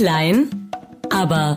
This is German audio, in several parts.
Klein, aber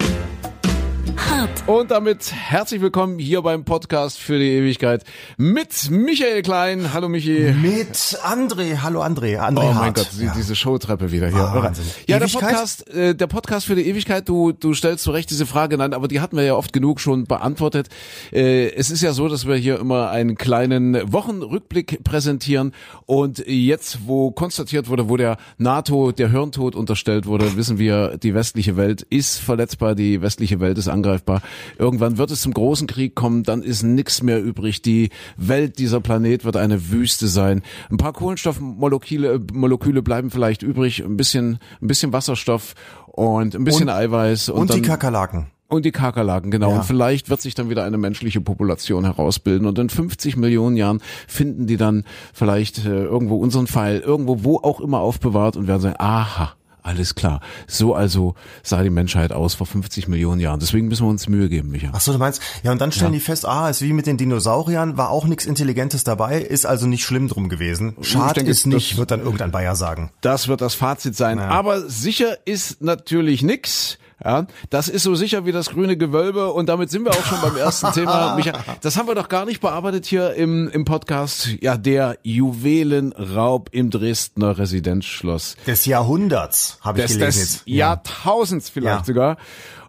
hart. Und damit herzlich willkommen hier beim Podcast für die Ewigkeit mit Michael Klein. Hallo Michi. Mit André. Hallo André. André Oh Hart. mein Gott, ja. diese Showtreppe wieder hier. Wahnsinn. Ja, der? Podcast, äh, der Podcast für die Ewigkeit, du, du stellst zu Recht diese Frage, nein, aber die hatten wir ja oft genug schon beantwortet. Äh, es ist ja so, dass wir hier immer einen kleinen Wochenrückblick präsentieren und jetzt, wo konstatiert wurde, wo der NATO der Hirntod unterstellt wurde, wissen wir, die westliche Welt ist verletzbar, die westliche Welt ist angreifbar. Irgendwann wird es zum großen Krieg kommen, dann ist nichts mehr übrig. Die Welt, dieser Planet wird eine Wüste sein. Ein paar Kohlenstoffmoleküle Moleküle bleiben vielleicht übrig, ein bisschen, ein bisschen Wasserstoff und ein bisschen Und- Eiweiß und, Und dann, die Kakerlaken. und die Kakerlaken, genau. Ja. Und vielleicht wird sich dann wieder eine menschliche Population herausbilden. Und in 50 Millionen Jahren finden die dann vielleicht äh, irgendwo unseren Pfeil, irgendwo, wo auch immer aufbewahrt und werden sagen, aha, alles klar. So also sah die Menschheit aus vor 50 Millionen Jahren. Deswegen müssen wir uns Mühe geben, Micha. Ach so, du meinst, ja, und dann stellen Ja. die fest, ah, ist wie mit den Dinosauriern, war auch nichts Intelligentes dabei, ist also nicht schlimm drum gewesen. Schad denke, ist nicht, das- wird dann irgendein Bayer sagen. Das wird das Fazit sein. Aber sicher ist natürlich nix. Ja, das ist so sicher wie das grüne Gewölbe und damit sind wir auch schon beim ersten Thema. Micha, das haben wir doch gar nicht bearbeitet hier im, im Podcast. Ja, der Juwelenraub im Dresdner Residenzschloss. Des Jahrhunderts, habe ich Des, gelesen des. Jahrtausends vielleicht Ja. sogar.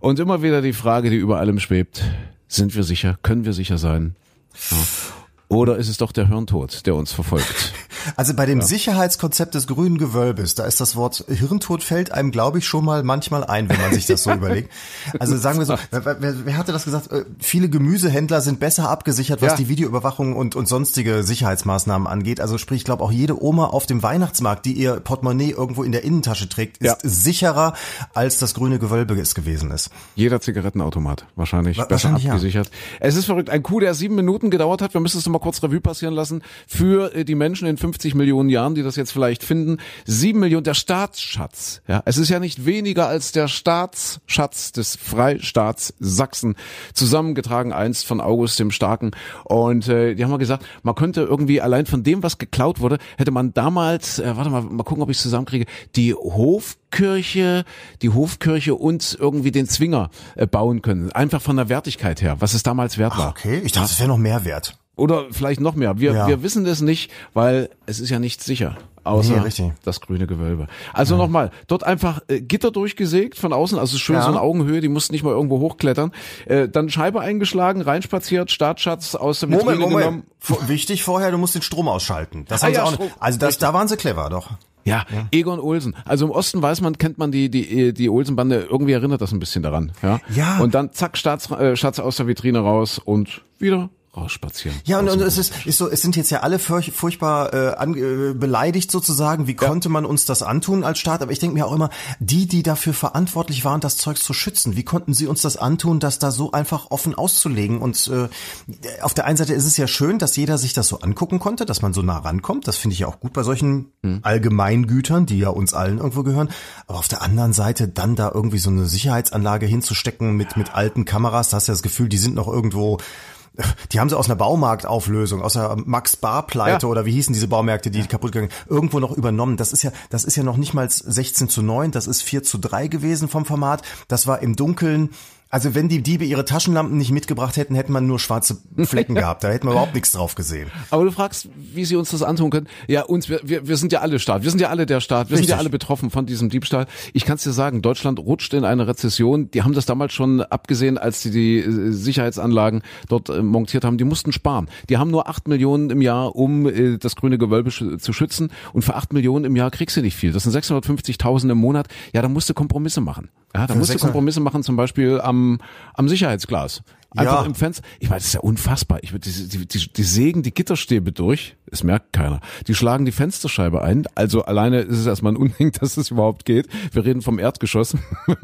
Und immer wieder die Frage, die über allem schwebt. Sind wir sicher? Können wir sicher sein? Ja. Oder ist es doch der Hirntod, der uns verfolgt? Also bei dem Sicherheitskonzept des grünen Gewölbes, da ist das Wort Hirntod fällt einem, glaube ich, schon mal manchmal ein, wenn man sich das so überlegt. Also sagen wir so, wer, wer, hatte das gesagt? Äh, Viele Gemüsehändler sind besser abgesichert, was Ja. die Videoüberwachung und, und sonstige Sicherheitsmaßnahmen angeht. Also sprich, ich glaube auch jede Oma auf dem Weihnachtsmarkt, die ihr Portemonnaie irgendwo in der Innentasche trägt, ist Ja. sicherer, als das grüne Gewölbe es gewesen ist. Jeder Zigarettenautomat wahrscheinlich Wa- besser wahrscheinlich, ja. abgesichert. Es ist verrückt. Ein Coup, der sieben Minuten gedauert hat. Wir müssen es noch mal kurz Revue passieren lassen. Für äh, die Menschen in 50 Millionen Jahren, die das jetzt vielleicht finden. Sieben Millionen, der Staatsschatz. Ja, es ist ja nicht weniger als der Staatsschatz des Freistaats Sachsen. Zusammengetragen einst von August dem Starken. Und äh, die haben mal gesagt, man könnte irgendwie allein von dem, was geklaut wurde, hätte man damals, äh, warte mal, mal gucken, ob ich es zusammenkriege, die Hofkirche, die Hofkirche und irgendwie den Zwinger äh, bauen können. Einfach von der Wertigkeit her, was es damals wert war. Okay, ich dachte, es wäre noch mehr wert. Oder vielleicht noch mehr. Wir, Ja. wir wissen das nicht, weil es ist ja nicht sicher. Außer Nee, das grüne Gewölbe. Also nochmal, dort einfach äh, Gitter durchgesägt von außen, also schön Ja. so eine Augenhöhe, die mussten nicht mal irgendwo hochklettern. Äh, dann Scheibe eingeschlagen, reinspaziert, Staatsschatz aus der Vitrine Moment, genommen. Moment. Vor- Wichtig vorher, du musst den Strom ausschalten. Das Ah haben sie ja, auch Strom. nicht. Also das, da waren sie clever, doch. Ja, Egon Olsen. Also im Osten weiß man, kennt man die die die Olsen-Bande. Irgendwie erinnert das ein bisschen daran. Ja. Ja. Und dann zack Staats, äh, Schatz aus der Vitrine raus und wieder rausspazieren. Ja, und, und es ist, ist so, es sind jetzt ja alle furch, furchtbar äh, an, äh, beleidigt sozusagen. Wie konnte man uns das antun als Staat? Aber ich denke mir auch immer, die, die dafür verantwortlich waren, das Zeug zu schützen, wie konnten sie uns das antun, das da so einfach offen auszulegen? Und äh, auf der einen Seite ist es ja schön, dass jeder sich das so angucken konnte, dass man so nah rankommt. Das finde ich ja auch gut bei solchen Allgemeingütern, die ja uns allen irgendwo gehören. Aber auf der anderen Seite dann da irgendwie so eine Sicherheitsanlage hinzustecken mit mit alten Kameras, da hast du ja das Gefühl, die sind noch irgendwo die haben sie aus einer Baumarktauflösung, aus der Max-Bar-Pleite Ja. oder wie hießen diese Baumärkte, die kaputt gegangen, irgendwo noch übernommen. Das ist ja, das ist ja noch nicht mal 16 zu 9, das ist 4 zu 3 gewesen vom Format. Das war im Dunkeln. Also wenn die Diebe ihre Taschenlampen nicht mitgebracht hätten, hätte man nur schwarze Flecken gehabt. Da hätten wir überhaupt nichts drauf gesehen. Aber du fragst, wie sie uns das antun können. Ja, uns, wir, wir, wir sind ja alle Staat. Wir sind ja alle der Staat. Wir sind ja Richtig. alle betroffen von diesem Diebstahl. Ich kann es dir sagen, Deutschland rutscht in eine Rezession. Die haben das damals schon abgesehen, als sie die äh, Sicherheitsanlagen dort äh, montiert haben. Die mussten sparen. Die haben nur acht Millionen im Jahr, um äh, das grüne Gewölbe zu schützen. Und für acht Millionen im Jahr kriegst du nicht viel. Das sind 650.000 im Monat. Ja, da musst du Kompromisse machen. Ja, da musst du 600 Kompromisse machen, zum Beispiel am, am Sicherheitsglas. Einfach Ja. im Fenster. Ich meine, das ist ja unfassbar. Ich, die, die, die, die sägen die Gitterstäbe durch. Es merkt keiner. Die schlagen die Fensterscheibe ein. Also alleine ist es erstmal ein Unding, dass es überhaupt geht. Wir reden vom Erdgeschoss.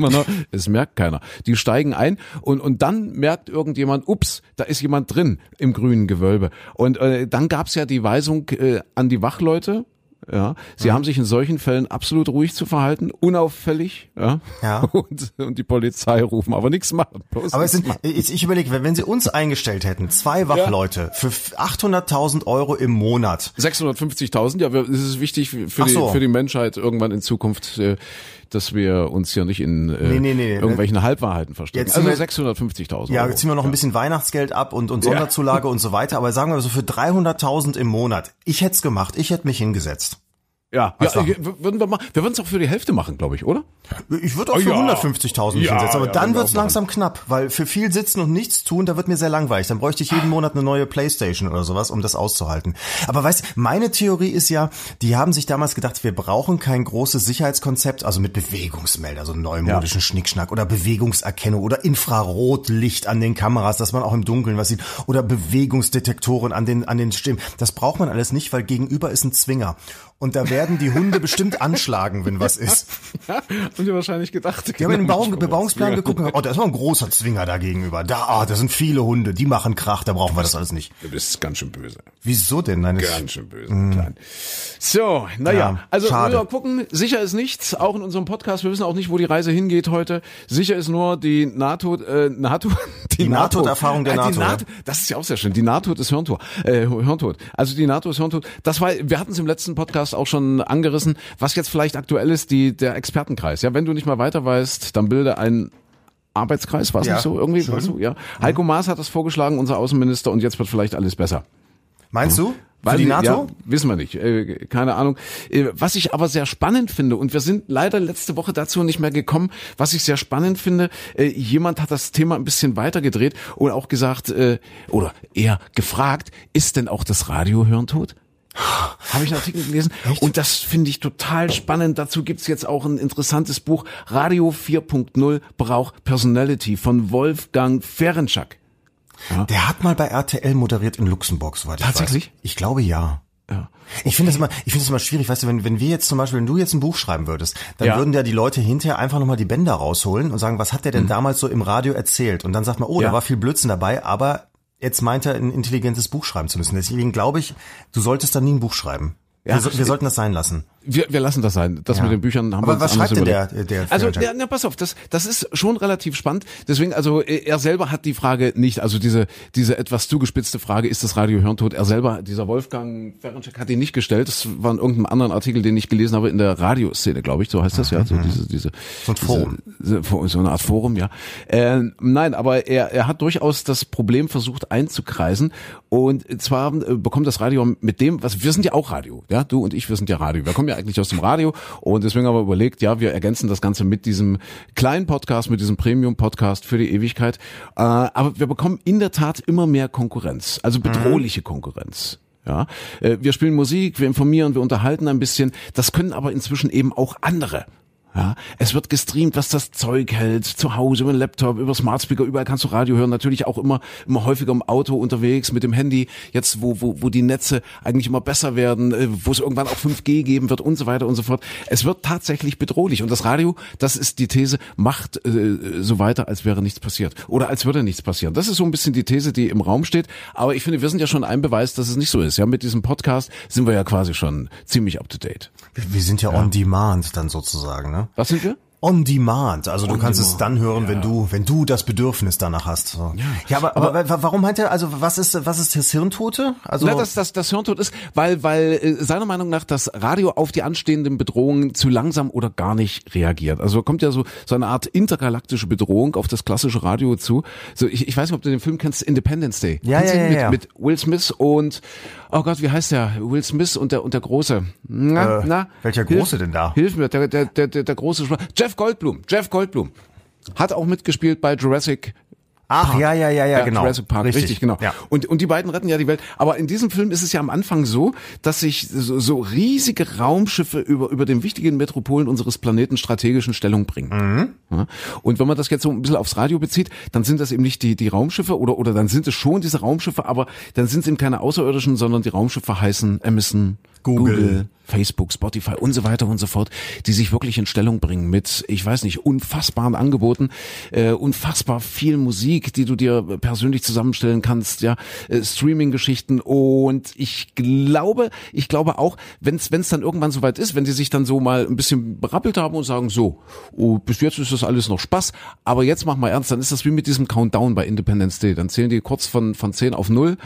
Es merkt keiner. Die steigen ein und, und dann merkt irgendjemand, ups, da ist jemand drin im grünen Gewölbe. Und äh, dann gab's ja die Weisung äh, an die Wachleute, Ja, sie haben sich in solchen Fällen absolut ruhig zu verhalten, unauffällig, ja, Ja. Und, und die Polizei rufen, aber nichts machen. bloß Aber es sind, ich, ich überlege, wenn wenn sie uns eingestellt hätten, zwei Wachleute für 800.000 Euro im Monat, 650.000, ja, es ist wichtig für Ach die, so. für die Menschheit irgendwann in Zukunft, äh, dass wir uns hier nicht in äh, Nee, nee, nee. irgendwelchen Halbwahrheiten verstecken. Jetzt Also sind wir- 650.000 ja, Euro. jetzt ziehen wir noch ein bisschen Weihnachtsgeld ab und, und Sonderzulage und so weiter, aber sagen wir so für 300.000 im Monat. Ich hätte es gemacht, ich hätte mich hingesetzt. Ja, ja würden wir mal, wir würden es auch für die Hälfte machen, glaube ich, oder? Ich würde auch für Ja. 150.000 mich Ja, hinsetzen, aber ja, dann wird's machen. langsam knapp, weil für viel sitzen und nichts tun, da wird mir sehr langweilig. Dann bräuchte ich jeden Monat eine neue Playstation oder sowas, um das auszuhalten. Aber weißt, meine Theorie ist ja, die haben sich damals gedacht, wir brauchen kein großes Sicherheitskonzept, also mit Bewegungsmelder, so neumodischen Schnickschnack oder Bewegungserkennung oder Infrarotlicht an den Kameras, dass man auch im Dunkeln was sieht oder Bewegungsdetektoren an den an den Stimmen. Das braucht man alles nicht, weil gegenüber ist ein Zwinger. Und da werden die Hunde bestimmt anschlagen, wenn was ist. Ja, haben die wahrscheinlich gedacht. Die haben in den genau, Bebauung, Bebauungsplan geguckt oh, da ist mal ein großer Zwinger da gegenüber. Da, ah, da sind viele Hunde, die machen Krach, da brauchen wir das alles nicht. Du bist ganz schön böse. Wieso denn? Nein, Ganz schön böse. Klein. So, naja, Ja, also schade. wir gucken, sicher ist nichts, auch in unserem Podcast, wir wissen auch nicht, wo die Reise hingeht heute. Sicher ist nur die NATO, äh, NATO, Die Nahtoderfahrung der Ah, die NATO, Das ist ja auch sehr schön. Die NATO ist Hirntod, äh, Hirntod. Also die NATO ist Hirntod. Das war, wir hatten es im letzten Podcast auch schon angerissen, was jetzt vielleicht aktuell ist, die, der Expertenkreis. Ja, wenn du nicht mal weiter weißt, dann bilde ein Arbeitskreis, war es Ja, nicht so irgendwie? schön. Weißt du? Ja. Heiko Maas hat das vorgeschlagen, unser Außenminister, und jetzt wird vielleicht alles besser. meinst du? Für Weil die NATO? Ja, wissen wir nicht, äh, keine Ahnung. Äh, was ich aber sehr spannend finde, und wir sind leider letzte Woche dazu nicht mehr gekommen, was ich sehr spannend finde, äh, jemand hat das Thema ein bisschen weitergedreht und auch gesagt, oder eher gefragt, ist denn auch das Radio Hirntod? Habe ich einen Artikel gelesen und das finde ich total spannend. Dazu gibt's jetzt auch ein interessantes Buch, Radio 4.0 braucht Personality von Wolfgang Ferenczak. Der hat mal bei RTL moderiert in Luxemburg, soweit ich Tatsächlich? weiß. Ich glaube ja. Ja. Ich finde das immer, ich finde das immer schwierig, weißt du, wenn, wenn wir jetzt zum Beispiel, wenn du jetzt ein Buch schreiben würdest, dann Ja. würden ja die Leute hinterher einfach nochmal die Bänder rausholen und sagen, was hat der denn damals so im Radio erzählt? Und dann sagt man, oh, Mhm. Ja. da war viel Blödsinn dabei, aber jetzt meint er, ein intelligentes Buch schreiben zu müssen. Deswegen glaube ich, du solltest dann nie ein Buch schreiben. Ja. wir, so- wir sollten das sein lassen. Wir, wir lassen das sein. Das Ja. mit den Büchern haben Aber wir uns was schreibt denn der- der Also, ja, na, pass auf, das, das ist schon relativ spannend. Deswegen, also er selber hat die Frage nicht, also diese, diese etwas zugespitzte Frage, ist das Radio Hirntod? Er selber, dieser Wolfgang Ferenczak hat ihn nicht gestellt. Das war in irgendeinem anderen Artikel, den ich gelesen habe in der Radioszene, glaube ich, so heißt das ja. So diese, diese, Mhm. So ein Forum. Diese, so so eine Art Forum, ja. Äh, nein, aber er, er hat durchaus das Problem versucht einzukreisen. Und zwar äh, bekommt das Radio mit dem, was wir sind ja auch Radio, ja, du und ich, wir sind ja Radio. Wir kommen ja eigentlich aus dem Radio und deswegen haben wir überlegt, ja, wir ergänzen das Ganze mit diesem kleinen Podcast, mit diesem Premium-Podcast für die Ewigkeit. Äh, aber wir bekommen in der Tat immer mehr Konkurrenz, also bedrohliche Konkurrenz. Ja, äh, wir spielen Musik, wir informieren, wir unterhalten ein bisschen. Das können aber inzwischen eben auch andere. Ja, es wird gestreamt, was das Zeug hält, zu Hause über den Laptop, über Smart Speaker, überall kannst du Radio hören, natürlich auch immer immer häufiger im Auto unterwegs mit dem Handy, jetzt wo wo wo die Netze eigentlich immer besser werden, äh, wo es irgendwann auch 5G geben wird und so weiter und so fort. Es wird tatsächlich bedrohlich und das Radio, das ist die These, macht äh, so weiter, als wäre nichts passiert oder als würde nichts passieren. Das ist so ein bisschen die These, die im Raum steht, aber ich finde, wir sind ja schon ein Beweis, dass es nicht so ist. Ja, mit diesem Podcast sind wir ja quasi schon ziemlich up to date. Wir, wir sind ja, on demand dann sozusagen, ne? Was sind wir? On demand, also du On kannst es demand, dann hören, wenn du, wenn du das Bedürfnis danach hast. So. Ja, aber, aber, wa- warum meint er, also was ist, was ist das Hirntote? Also Na, dass das, das Hirntod ist, weil, weil äh, seiner Meinung nach das Radio auf die anstehenden Bedrohungen zu langsam oder gar nicht reagiert. Also kommt ja so, so eine Art intergalaktische Bedrohung auf das klassische Radio zu. So, ich, ich weiß nicht, ob du den Film kennst, Independence Day. Ja, du ja, ja, ja. mit, mit Will Smith und, oh Gott, wie heißt der? Will Smith und der, und der Große. Na, Äh, na? welcher Große denn da? Hilf mir, der, der, der, der, der große, Jeff Goldblum, Jeff Goldblum. Hat auch mitgespielt bei Jurassic Ach, ja, ja, ja, ja, genau. Jurassic Park, richtig, genau. Ja. Und, und die beiden retten ja die Welt. Aber in diesem Film ist es ja am Anfang so, dass sich so, so riesige Raumschiffe über, über den wichtigen Metropolen unseres Planeten strategischen Stellung bringen. Mhm. Ja? Und wenn man das jetzt so ein bisschen aufs Radio bezieht, dann sind das eben nicht die, die Raumschiffe oder, oder dann sind es schon diese Raumschiffe, aber dann sind es eben keine Außerirdischen, sondern die Raumschiffe heißen Amazon, Google. Google Facebook, Spotify und so weiter und so fort, die sich wirklich in Stellung bringen mit, ich weiß nicht, unfassbaren Angeboten, äh, unfassbar viel Musik, die du dir persönlich zusammenstellen kannst, ja, äh, Streaming-Geschichten und ich glaube, ich glaube auch, wenn es dann irgendwann soweit ist, wenn sie sich dann so mal ein bisschen berappelt haben und sagen, so, oh, bis jetzt ist das alles noch Spaß, aber jetzt mach mal ernst, dann ist das wie mit diesem Countdown bei Independence Day, dann zählen die kurz von, von 10 auf 0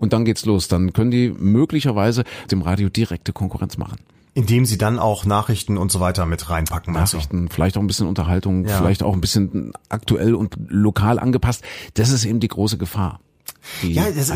und dann geht's los, dann können die möglicherweise dem Radio direkte Konkurrenz machen. Indem sie dann auch Nachrichten und so weiter mit reinpacken. Nachrichten, also. vielleicht auch ein bisschen Unterhaltung, ja. vielleicht auch ein bisschen aktuell und lokal angepasst. Das ist eben die große Gefahr ja, das,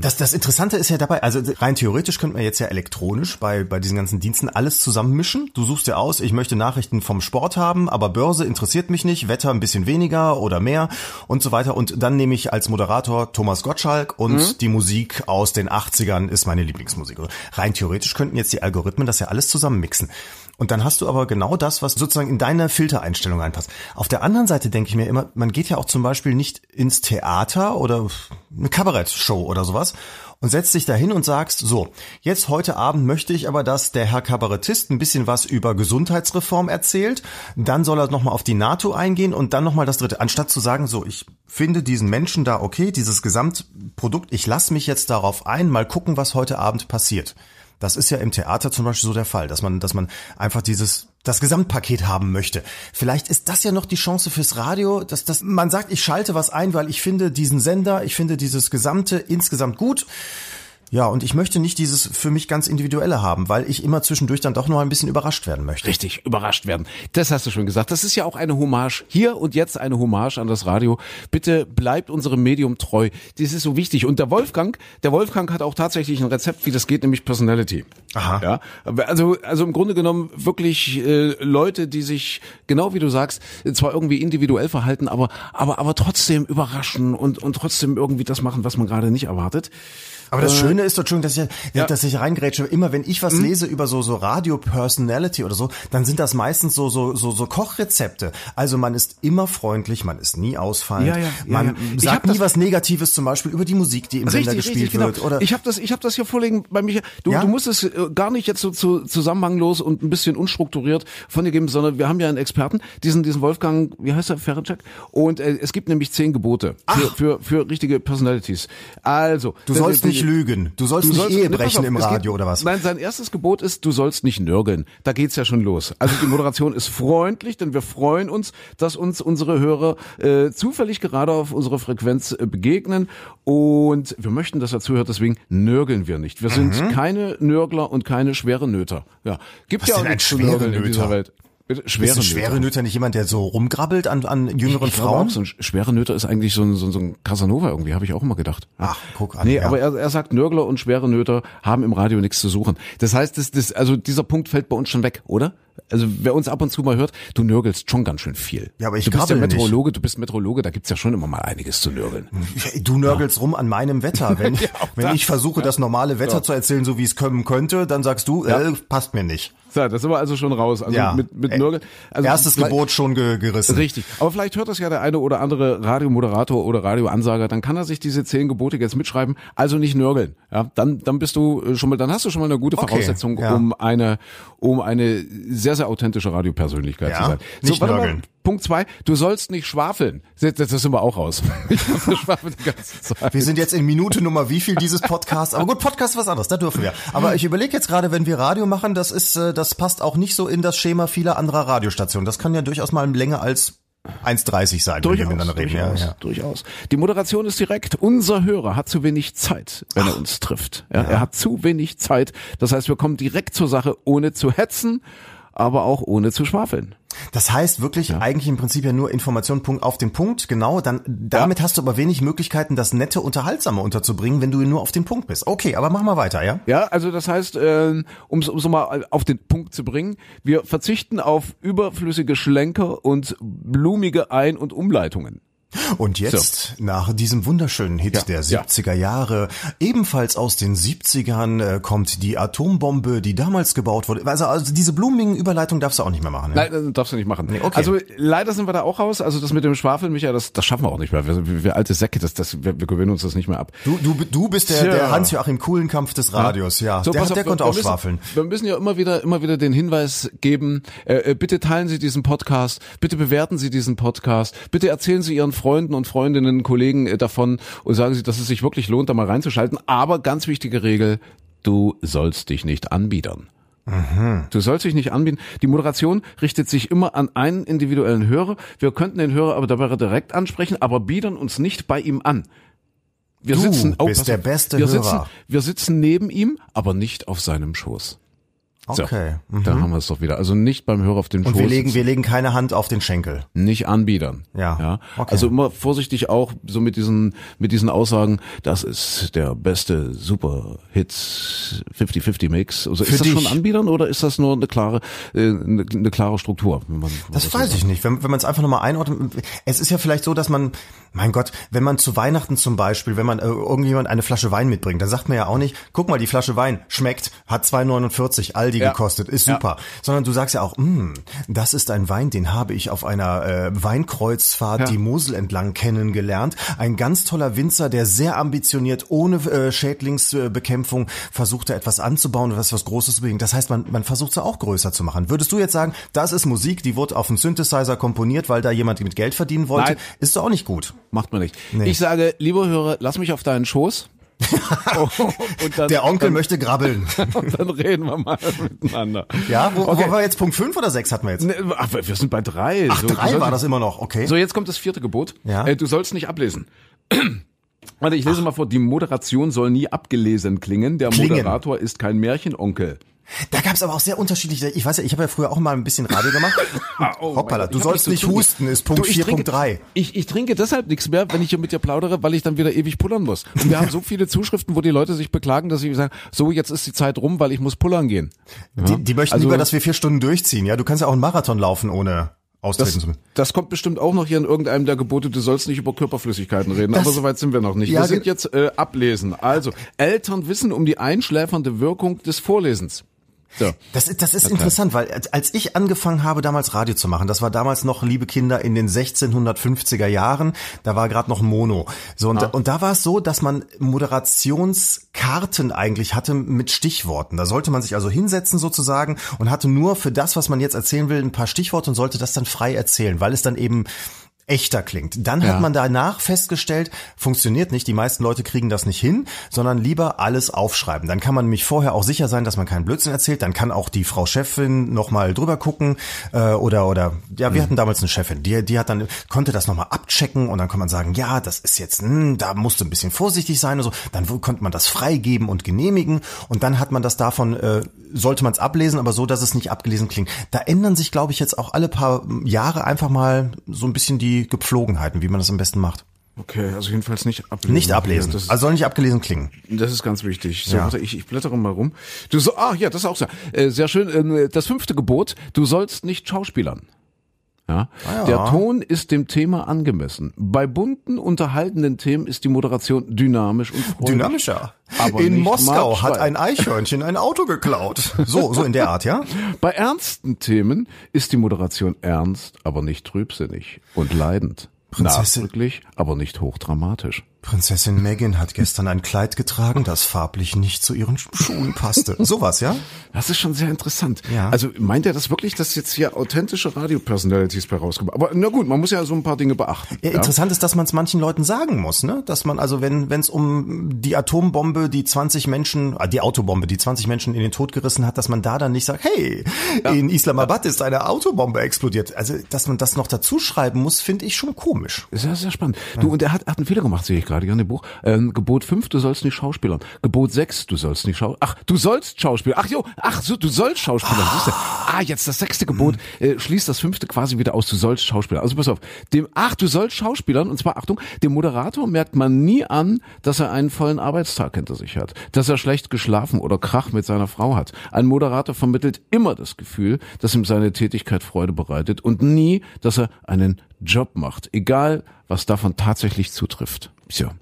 das, das Interessante ist ja dabei, also rein theoretisch könnte man jetzt ja elektronisch bei, bei diesen ganzen Diensten alles zusammenmischen. Du suchst ja aus, ich möchte Nachrichten vom Sport haben, aber Börse interessiert mich nicht, Wetter ein bisschen weniger oder mehr und so weiter. Und dann nehme ich als Moderator Thomas Gottschalk und mhm. die Musik aus den 80ern ist meine Lieblingsmusik. Rein theoretisch könnten jetzt die Algorithmen das ja alles zusammenmixen. Und dann hast du aber genau das, was sozusagen in deine Filtereinstellung reinpasst. Auf der anderen Seite denke ich mir immer, man geht ja auch zum Beispiel nicht ins Theater oder eine Kabarettshow oder sowas und setzt dich dahin und sagst, so, jetzt heute Abend möchte ich aber, dass der Herr Kabarettist ein bisschen was über Gesundheitsreform erzählt, dann soll er nochmal auf die NATO eingehen und dann nochmal das dritte. Anstatt zu sagen, so, ich finde diesen Menschen da okay, dieses Gesamtprodukt, ich lasse mich jetzt darauf ein, mal gucken, was heute Abend passiert. Das ist ja im Theater zum Beispiel so der Fall, dass man, dass man einfach dieses das Gesamtpaket haben möchte. Vielleicht ist das ja noch die Chance fürs Radio, dass dass man sagt, ich schalte was ein, weil ich finde diesen Sender, ich finde dieses Gesamte insgesamt gut. Ja, und ich möchte nicht dieses für mich ganz individuelle haben, weil ich immer zwischendurch dann doch noch ein bisschen überrascht werden möchte. Richtig, überrascht werden. Das hast du schon gesagt. Das ist ja auch eine Hommage. Hier und jetzt eine Hommage an das Radio. Bitte bleibt unserem Medium treu. Das ist so wichtig. Und der Wolfgang, der Wolfgang hat auch tatsächlich ein Rezept, wie das geht, nämlich Personality. Aha. Ja, also, also im Grunde genommen wirklich äh, Leute, die sich, genau wie du sagst, zwar irgendwie individuell verhalten, aber, aber, aber trotzdem überraschen und, und trotzdem irgendwie das machen, was man gerade nicht erwartet. Aber das äh, Schöne ist doch, Entschuldigung, dass ich, ja. dass ich reingrätsche. Immer wenn ich was mhm. lese über so, so Radio-Personality oder so, dann sind das meistens so, so, so, so Kochrezepte. Also man ist immer freundlich, man ist nie ausfallend. Ja, ja, man sagt nie was Negatives zum Beispiel über die Musik, die im richtig, Sender gespielt richtig, genau. wird. Oder ich habe das, ich habe das hier vorliegen bei mir. Du, du musst es äh, gar nicht jetzt so zu, zusammenhanglos und ein bisschen unstrukturiert von dir geben, sondern wir haben ja einen Experten, diesen, diesen Wolfgang, wie heißt er, Ferenczak? Und äh, es gibt nämlich zehn Gebote für, für, für richtige Personalities. Also. Du sollst nicht nicht lügen. Du sollst du nicht sollst, Ehe brechen auf, im Radio geht, oder was? Nein, sein erstes Gebot ist, du sollst nicht nörgeln. Da geht's ja schon los. Also die Moderation ist freundlich, denn wir freuen uns, dass uns unsere Hörer äh, zufällig gerade auf unsere Frequenz äh, begegnen und wir möchten, dass er zuhört, deswegen nörgeln wir nicht. Wir sind mhm. keine Nörgler und keine schwere Nöter. Ja, gibt was ja auch nichts zu nörgeln in dieser Welt. Schwere, Nöter. schwere Nöter nicht jemand, der so rumgrabbelt an, an jüngeren ich, ich Frauen? Auch, so ein schwere Nöter ist eigentlich so ein, so, ein, so ein Casanova irgendwie, habe ich auch immer gedacht. Ach, guck an. Nee, ja. aber er, er sagt, Nörgler und schwere Nöter haben im Radio nichts zu suchen. Das heißt, das, das, also dieser Punkt fällt bei uns schon weg, oder? Also wer uns ab und zu mal hört, du nörgelst schon ganz schön viel. Ja, aber ich du bist ja Meteorologe, nicht. du bist Meteorologe, da gibt's ja schon immer mal einiges zu nörgeln. Du nörgelst ja. rum an meinem Wetter. Wenn, ja, wenn ich versuche, das normale Wetter zu erzählen, so wie es kommen könnte, dann sagst du, äh, passt mir nicht. So, das sind wir also schon raus. Also ja. mit, mit Nörgel. Also Erstes Gebot schon ge gerissen. Richtig. Aber vielleicht hört das ja der eine oder andere Radiomoderator oder Radioansager, dann kann er sich diese zehn Gebote jetzt mitschreiben. Also nicht nörgeln. Ja, dann, dann bist du äh, schon mal, dann hast du schon mal eine gute Voraussetzung, okay, ja. um eine, um eine sehr, sehr authentische Radiopersönlichkeit ja, zu sein. So, nicht nörgeln. Mal, Punkt zwei, du sollst nicht schwafeln. Das, das sind wir auch raus. Wir sind jetzt in Minute Nummer wie viel dieses Podcast. Aber gut, Podcast ist was anderes, da dürfen wir. Aber ich überlege jetzt gerade, wenn wir Radio machen, das ist, äh, das passt auch nicht so in das Schema vieler anderer Radiostationen. Das kann ja durchaus mal länger als 1,30 sein, durchaus, wenn wir miteinander reden. Durchaus, ja, ja. durchaus. Die Moderation ist direkt. Unser Hörer hat zu wenig Zeit, wenn Ach. er uns trifft. Ja, ja. Er hat zu wenig Zeit. Das heißt, wir kommen direkt zur Sache, ohne zu hetzen aber auch ohne zu schwafeln. Das heißt wirklich ja. eigentlich im Prinzip ja nur Information Punkt auf den Punkt, genau. Dann damit ja. hast du aber wenig Möglichkeiten, das nette Unterhaltsame unterzubringen, wenn du nur auf den Punkt bist. Okay, aber mach mal weiter, ja? Ja, also das heißt, äh, um es mal auf den Punkt zu bringen, wir verzichten auf überflüssige Schlenker und blumige Ein- und Umleitungen. Und jetzt, so. nach diesem wunderschönen Hit ja, der 70er Jahre, ebenfalls aus den 70ern, äh, kommt die Atombombe, die damals gebaut wurde. Also, also diese blumigen Überleitung darfst du auch nicht mehr machen. Ja? Nein, darfst du nicht machen. Nee, okay. Also leider sind wir da auch raus. Also das mit dem Schwafel, Michael, das, das schaffen wir auch nicht mehr. Wir, wir alte Säcke, das, das, wir, wir gewöhnen uns das nicht mehr ab. Du, du, du bist der, der Hans-Joachim Kuhlenkampf des Radios, ja. So, der, auf, der konnte auch schwafeln. Wir müssen ja immer wieder, immer wieder den Hinweis geben, äh, äh, bitte teilen Sie diesen Podcast, bitte bewerten Sie diesen Podcast, bitte erzählen Sie Ihren Freunden und Freundinnen, Kollegen äh, davon und sagen sie, dass es sich wirklich lohnt, da mal reinzuschalten. Aber ganz wichtige Regel, du sollst dich nicht anbiedern. Du sollst dich nicht anbieten. Die Moderation richtet sich immer an einen individuellen Hörer. Wir könnten den Hörer aber dabei direkt ansprechen, aber biedern uns nicht bei ihm an. Wir Du sitzen, oh, bist der beste wir Hörer. Sitzen, wir sitzen neben ihm, aber nicht auf seinem Schoß. So, Okay. Mhm. Da haben wir es doch wieder. Also nicht beim Hörer auf dem Und Schoß. wir legen, wir legen keine Hand auf den Schenkel. nicht anbiedern. Ja, ja. okay. Also immer vorsichtig auch so mit diesen mit diesen Aussagen, das ist der beste Super Hits 50-50 Mix. Also Für ist das schon dich. anbiedern oder ist das nur eine klare äh, eine, eine klare Struktur? Man, Das so weiß ich nicht. Wenn, wenn man es einfach nochmal einordnet. Es ist ja vielleicht so, dass man, mein Gott, wenn man zu Weihnachten zum Beispiel, wenn man äh, irgendjemand eine Flasche Wein mitbringt, dann sagt man ja auch nicht, guck mal, die Flasche Wein schmeckt, hat 2,49 Aldi Ja. gekostet, ist Ja. super. Sondern du sagst ja auch, "Hm, das ist ein Wein, den habe ich auf einer äh, Weinkreuzfahrt Ja. die Mosel entlang kennengelernt. Ein ganz toller Winzer, der sehr ambitioniert, ohne äh, Schädlingsbekämpfung versuchte etwas anzubauen und was was Großes zu bewegen. Das heißt, man, man versucht es auch größer zu machen. Würdest du jetzt sagen, das ist Musik, die wurde auf einen Synthesizer komponiert, weil da jemand mit Geld verdienen wollte? Nein. Ist doch auch nicht gut. Macht man nicht. Nee. Ich sage, lieber Hörer, lass mich auf deinen Schoß. Und dann, Der Onkel dann, möchte grabbeln. dann reden wir mal miteinander. Ja, wo, Okay. wo war jetzt Punkt 5 oder 6 hatten wir jetzt? Ne, ach, wir sind bei drei. Ach, So, du drei sollst- war das immer noch, okay. So, jetzt kommt das vierte Gebot. Ja. Äh, du sollst nicht ablesen. Warte, ich lese mal vor. Die Moderation soll nie abgelesen klingen. Der Klingen. Moderator ist kein Märchenonkel. Da gab es aber auch sehr unterschiedliche, ich weiß ja, ich habe ja früher auch mal ein bisschen Radio gemacht. Oh, Hoppala, du sollst so nicht zugegeben. husten, ist Punkt Du, ich trinke- 4.3. Ich, ich trinke deshalb nichts mehr, wenn ich hier mit dir plaudere, weil ich dann wieder ewig pullern muss. Und wir haben so viele Zuschriften, wo die Leute sich beklagen, dass sie sagen, so, jetzt ist die Zeit rum, weil ich muss pullern gehen. Die, die möchten Also- lieber, dass wir vier Stunden durchziehen. Ja, du kannst ja auch einen Marathon laufen, ohne austreten Das, zu müssen. das kommt bestimmt auch noch hier in irgendeinem der Gebote, du sollst nicht über Körperflüssigkeiten reden, Das- aber soweit sind wir noch nicht. Ja, wir sind jetzt äh, ablesen. Also, Eltern wissen um die einschläfernde Wirkung des Vorlesens. So. Das ist, das ist interessant, weil als- ich angefangen habe, damals Radio zu machen, das war damals noch, liebe Kinder, in den 1650er Jahren, da war gerade noch Mono. So, und, und da war es so, dass man Moderationskarten eigentlich hatte mit Stichworten. Da sollte man sich also hinsetzen sozusagen und hatte nur für das, was man jetzt erzählen will, ein paar Stichworte und sollte das dann frei erzählen, weil es dann eben echter klingt. Dann Ja. hat man danach festgestellt, funktioniert nicht, die meisten Leute kriegen das nicht hin, sondern lieber alles aufschreiben. Dann kann man nämlich vorher auch sicher sein, dass man keinen Blödsinn erzählt. Dann kann auch die Frau Chefin nochmal drüber gucken äh, oder oder ja, wir hatten damals eine Chefin, die die hat dann konnte das nochmal abchecken und dann kann man sagen, ja, das ist jetzt, hm, da musst du ein bisschen vorsichtig sein und so. Dann konnte man das freigeben und genehmigen und dann hat man das davon äh, sollte man es ablesen, aber so, dass es nicht abgelesen klingt. Da ändern sich, glaube ich, jetzt auch alle paar Jahre einfach mal so ein bisschen die Gepflogenheiten, wie man das am besten macht. Okay, also jedenfalls nicht ablesen. Nicht ablesen. Das, Also soll nicht abgelesen klingen. das ist ganz wichtig. So, Ja. warte, ich, ich blättere mal rum. Du so, ah, ja, das ist auch so. Äh, sehr schön. Äh, das fünfte Gebot, du sollst nicht schauspielern. Ja. Ah ja. Der Ton ist dem Thema angemessen. Bei bunten, unterhaltenden Themen ist die Moderation dynamisch und freudig. Dynamischer. Aber in Moskau hat ein Eichhörnchen ein Auto geklaut. So, so in der Art, ja? Bei ernsten Themen ist die Moderation ernst, aber nicht trübsinnig und leidend. Prinzessin- Nachdrücklich, aber nicht hochdramatisch. Prinzessin Megan hat gestern ein Kleid getragen, das farblich nicht zu ihren Schuhen passte. Sowas, ja? Das ist schon sehr interessant. Ja. Also meint er das wirklich, dass jetzt hier authentische Radio-Personalities bei rauskommen? Aber na gut, man muss ja so ein paar Dinge beachten. Ja, interessant ist, dass man es manchen Leuten sagen muss, ne? Dass man also, wenn wenn es um die Atombombe, die 20 Menschen, ah, die Autobombe, die 20 Menschen in den Tod gerissen hat, dass man da dann nicht sagt, hey, in Islamabad ist eine Autobombe explodiert. Also, dass man das noch dazu schreiben muss, finde ich schon komisch. Sehr, sehr spannend. Du, und er hat, hat einen Fehler gemacht, sehe ich gerade in dem Buch. Ähm, Gebot 5, du sollst nicht schauspielern. Gebot 6, du sollst nicht schau. Ach, du sollst Schauspieler. Ach jo, ach so, du sollst Schauspieler. Siehst du? Ah, jetzt das sechste Gebot äh, schließt das fünfte quasi wieder aus. Du sollst Schauspieler. Also pass auf. Dem, ach, du sollst Schauspielern. Und zwar, Achtung, dem Moderator merkt man nie an, dass er einen vollen Arbeitstag hinter sich hat. Dass er schlecht geschlafen oder Krach mit seiner Frau hat. Ein Moderator vermittelt immer das Gefühl, dass ihm seine Tätigkeit Freude bereitet und nie, dass er einen Job macht. Egal, was davon tatsächlich zutrifft. Tja.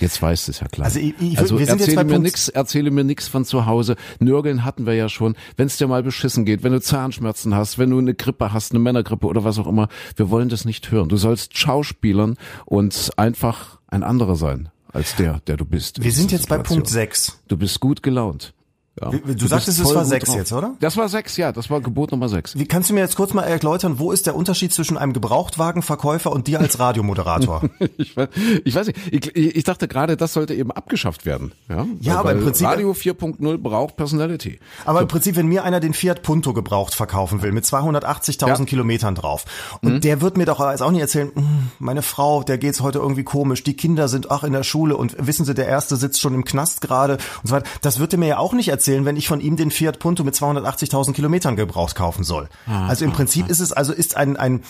Jetzt weißt du es ja klar. Also ich- ich- also wir sind jetzt erzähle bei mir nix, erzähle mir nix von zu Hause. Nörgeln hatten wir ja schon. Wenn es dir mal beschissen geht, wenn du Zahnschmerzen hast, wenn du eine Grippe hast, eine Männergrippe oder was auch immer, wir wollen das nicht hören. Du sollst Schauspielern und einfach ein anderer sein als der, der du bist. Wir sind jetzt bei Situation. Punkt 6. Du bist gut gelaunt. Ja. Du bist sagtest, es war sechs drauf. jetzt, oder? Das war sechs, ja, das war Gebot Nummer sechs. Wie kannst du mir jetzt kurz mal erläutern, wo ist der Unterschied zwischen einem Gebrauchtwagenverkäufer und dir als Radiomoderator? Ich weiß, ich weiß nicht, ich, ich dachte gerade, das sollte eben abgeschafft werden. Ja, Ja, Weil- aber im Prinzip- Radio 4.0 braucht Personality. Aber im Prinzip, wenn mir einer den Fiat Punto gebraucht verkaufen will, mit 280.000 Ja. Mhm. Kilometern drauf, und der wird mir doch jetzt auch nicht erzählen, "Hm, meine Frau, der geht's heute irgendwie komisch, die Kinder sind auch in der Schule und wissen Sie, der Erste sitzt schon im Knast gerade und so weiter. Das wird er mir ja auch nicht erzählen, wenn ich von ihm den Fiat Punto mit 280.000 Kilometern gebraucht kaufen soll. Ah, Also im Prinzip ist es, also ist ein, ein,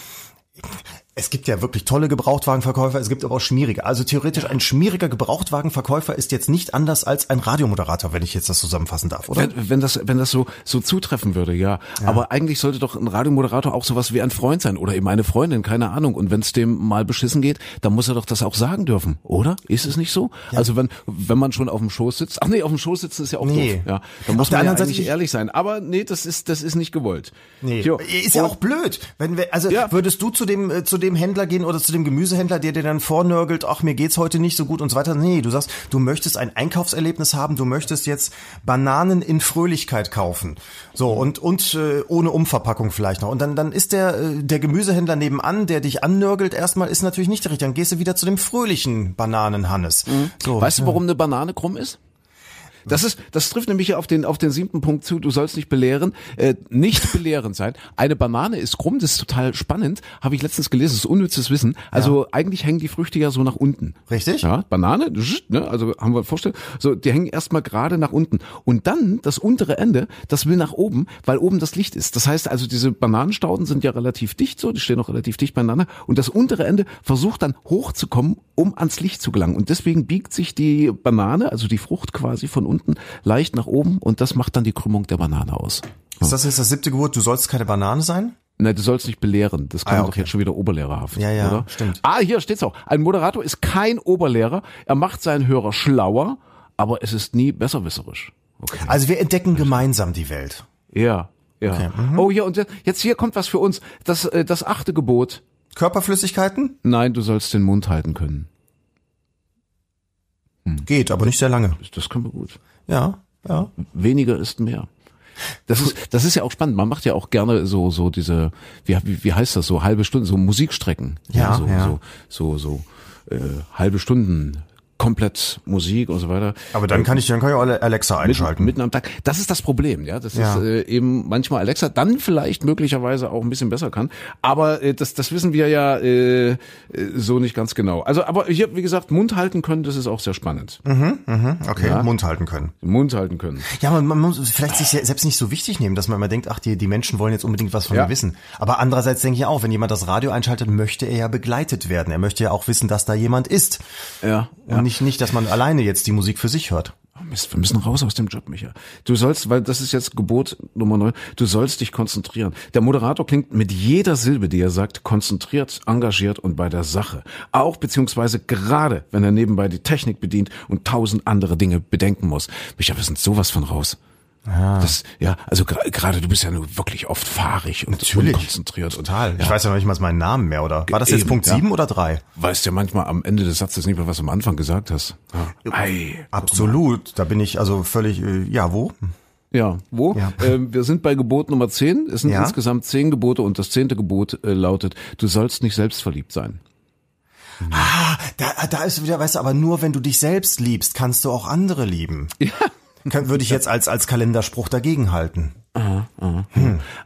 es gibt ja wirklich tolle Gebrauchtwagenverkäufer, es gibt aber auch schmierige. Also theoretisch ein schmieriger Gebrauchtwagenverkäufer ist jetzt nicht anders als ein Radiomoderator, wenn ich jetzt das zusammenfassen darf, oder? Wenn, wenn das, wenn das so, so zutreffen würde, ja. Aber eigentlich sollte doch ein Radiomoderator auch sowas wie ein Freund sein oder eben eine Freundin, keine Ahnung. Und wenn es dem mal beschissen geht, dann muss er doch das auch sagen dürfen, oder? Ist es nicht so? Also wenn, wenn man schon auf dem Schoß sitzt, ach nee, auf dem Schoß sitzen ist ja auch Nee. doof. Ja, dann Auf muss der man ja eigentlich ich- ehrlich sein. Aber nee, das ist, das ist nicht gewollt. Nee, Jo. ist ja auch blöd. Wenn wir, also Ja. würdest du zu dem äh, zu dem Händler gehen oder zu dem Gemüsehändler, der dir dann vornörgelt, ach mir geht's heute nicht so gut und so weiter. Nee, du sagst, du möchtest ein Einkaufserlebnis haben, du möchtest jetzt Bananen in Fröhlichkeit kaufen. So und und äh, ohne Umverpackung vielleicht noch. Und dann dann ist der äh, der Gemüsehändler nebenan, der dich annörgelt, erstmal ist natürlich nicht richtig. Dann gehst du wieder zu dem fröhlichen Bananenhannes. So, Weißt du, warum eine Banane krumm ist? Das ist, das trifft nämlich auf den, auf den siebten Punkt zu. Du sollst nicht belehren, äh, nicht belehrend sein. Eine Banane ist krumm, das ist total spannend. Habe ich letztens gelesen, das ist unnützes Wissen. Also eigentlich hängen die Früchte ja so nach unten. Richtig. Ja, Banane, ne, also haben wir vorstellen, so, die hängen erstmal gerade nach unten. Und dann das untere Ende, das will nach oben, weil oben das Licht ist. Das heißt also, diese Bananenstauden sind ja relativ dicht so, die stehen auch relativ dicht beieinander. Und das untere Ende versucht dann hochzukommen, um ans Licht zu gelangen. Und deswegen biegt sich die Banane, also die Frucht quasi von unten, leicht nach oben und das macht dann die Krümmung der Banane aus. Ist das jetzt das siebte Gebot? Du sollst keine Banane sein? Nein, du sollst nicht belehren. Das Ah, kann doch okay. jetzt schon wieder oberlehrerhaft, Ja, ja, oder? stimmt. Ah, hier steht's auch. Ein Moderator ist kein Oberlehrer. Er macht seinen Hörer schlauer, aber es ist nie besserwisserisch. Okay. Also wir entdecken gemeinsam die Welt. Ja, ja. Okay, mhm. Oh, hier und jetzt hier kommt was für uns. Das äh, das achte Gebot. Körperflüssigkeiten? Nein, du sollst den Mund halten können. Geht, aber nicht sehr lange. Das, können wir gut. Ja, ja. Weniger ist mehr. Das ist, das ist ja auch spannend. Man macht ja auch gerne so, so diese, wie, wie, heißt das, so halbe Stunden, so Musikstrecken. Ja, so, ja. so, so, so, äh, halbe Stunden komplett Musik und so weiter. Aber dann kann ich, dann kann ich auch Alexa Mitten, einschalten. mitten am Tag. Das ist das Problem, ja. Das Ja. ist äh, eben manchmal Alexa dann vielleicht möglicherweise auch ein bisschen besser kann. Aber äh, das, das wissen wir ja äh, äh, so nicht ganz genau. Also, aber hier, wie gesagt, Mund halten können, das ist auch sehr spannend. okay, Mund halten können. Mund halten können. Ja, man, man muss vielleicht sich selbst nicht so wichtig nehmen, dass man immer denkt, ach, die, die Menschen wollen jetzt unbedingt was von Ja. mir wissen. Aber andererseits denke ich auch, wenn jemand das Radio einschaltet, möchte er ja begleitet werden. Er möchte ja auch wissen, dass da jemand ist. Ja. Und nicht, nicht, dass man alleine jetzt die Musik für sich hört. Oh Mist, wir müssen raus aus dem Job, Micha. Du sollst, weil das ist jetzt Gebot Nummer neun, du sollst dich konzentrieren. Der Moderator klingt mit jeder Silbe, die er sagt, konzentriert, engagiert und bei der Sache. Auch beziehungsweise gerade, wenn er nebenbei die Technik bedient und tausend andere Dinge bedenken muss. Micha, wir sind sowas von raus. Das, ja, also gerade du bist ja nur wirklich oft fahrig und unkonzentriert. Total. Und, Ich ja, weiß ja noch nicht mal meinen Namen mehr, oder? War das jetzt Eben, Punkt ja. sieben oder drei? weißt ja manchmal am Ende des Satzes nicht mehr, was du am Anfang gesagt hast. Ja. Ei. Absolut. Da bin ich also völlig, äh, ja, wo? Ja, wo? Ja. Ähm, wir sind bei Gebot Nummer 10. Es sind Ja. insgesamt zehn Gebote und das zehnte Gebot äh, lautet, du sollst nicht selbstverliebt sein. Ah, da, da ist wieder, weißt du, aber nur wenn du dich selbst liebst, kannst du auch andere lieben. Ja. Würde ich jetzt als, als Kalenderspruch dagegen halten.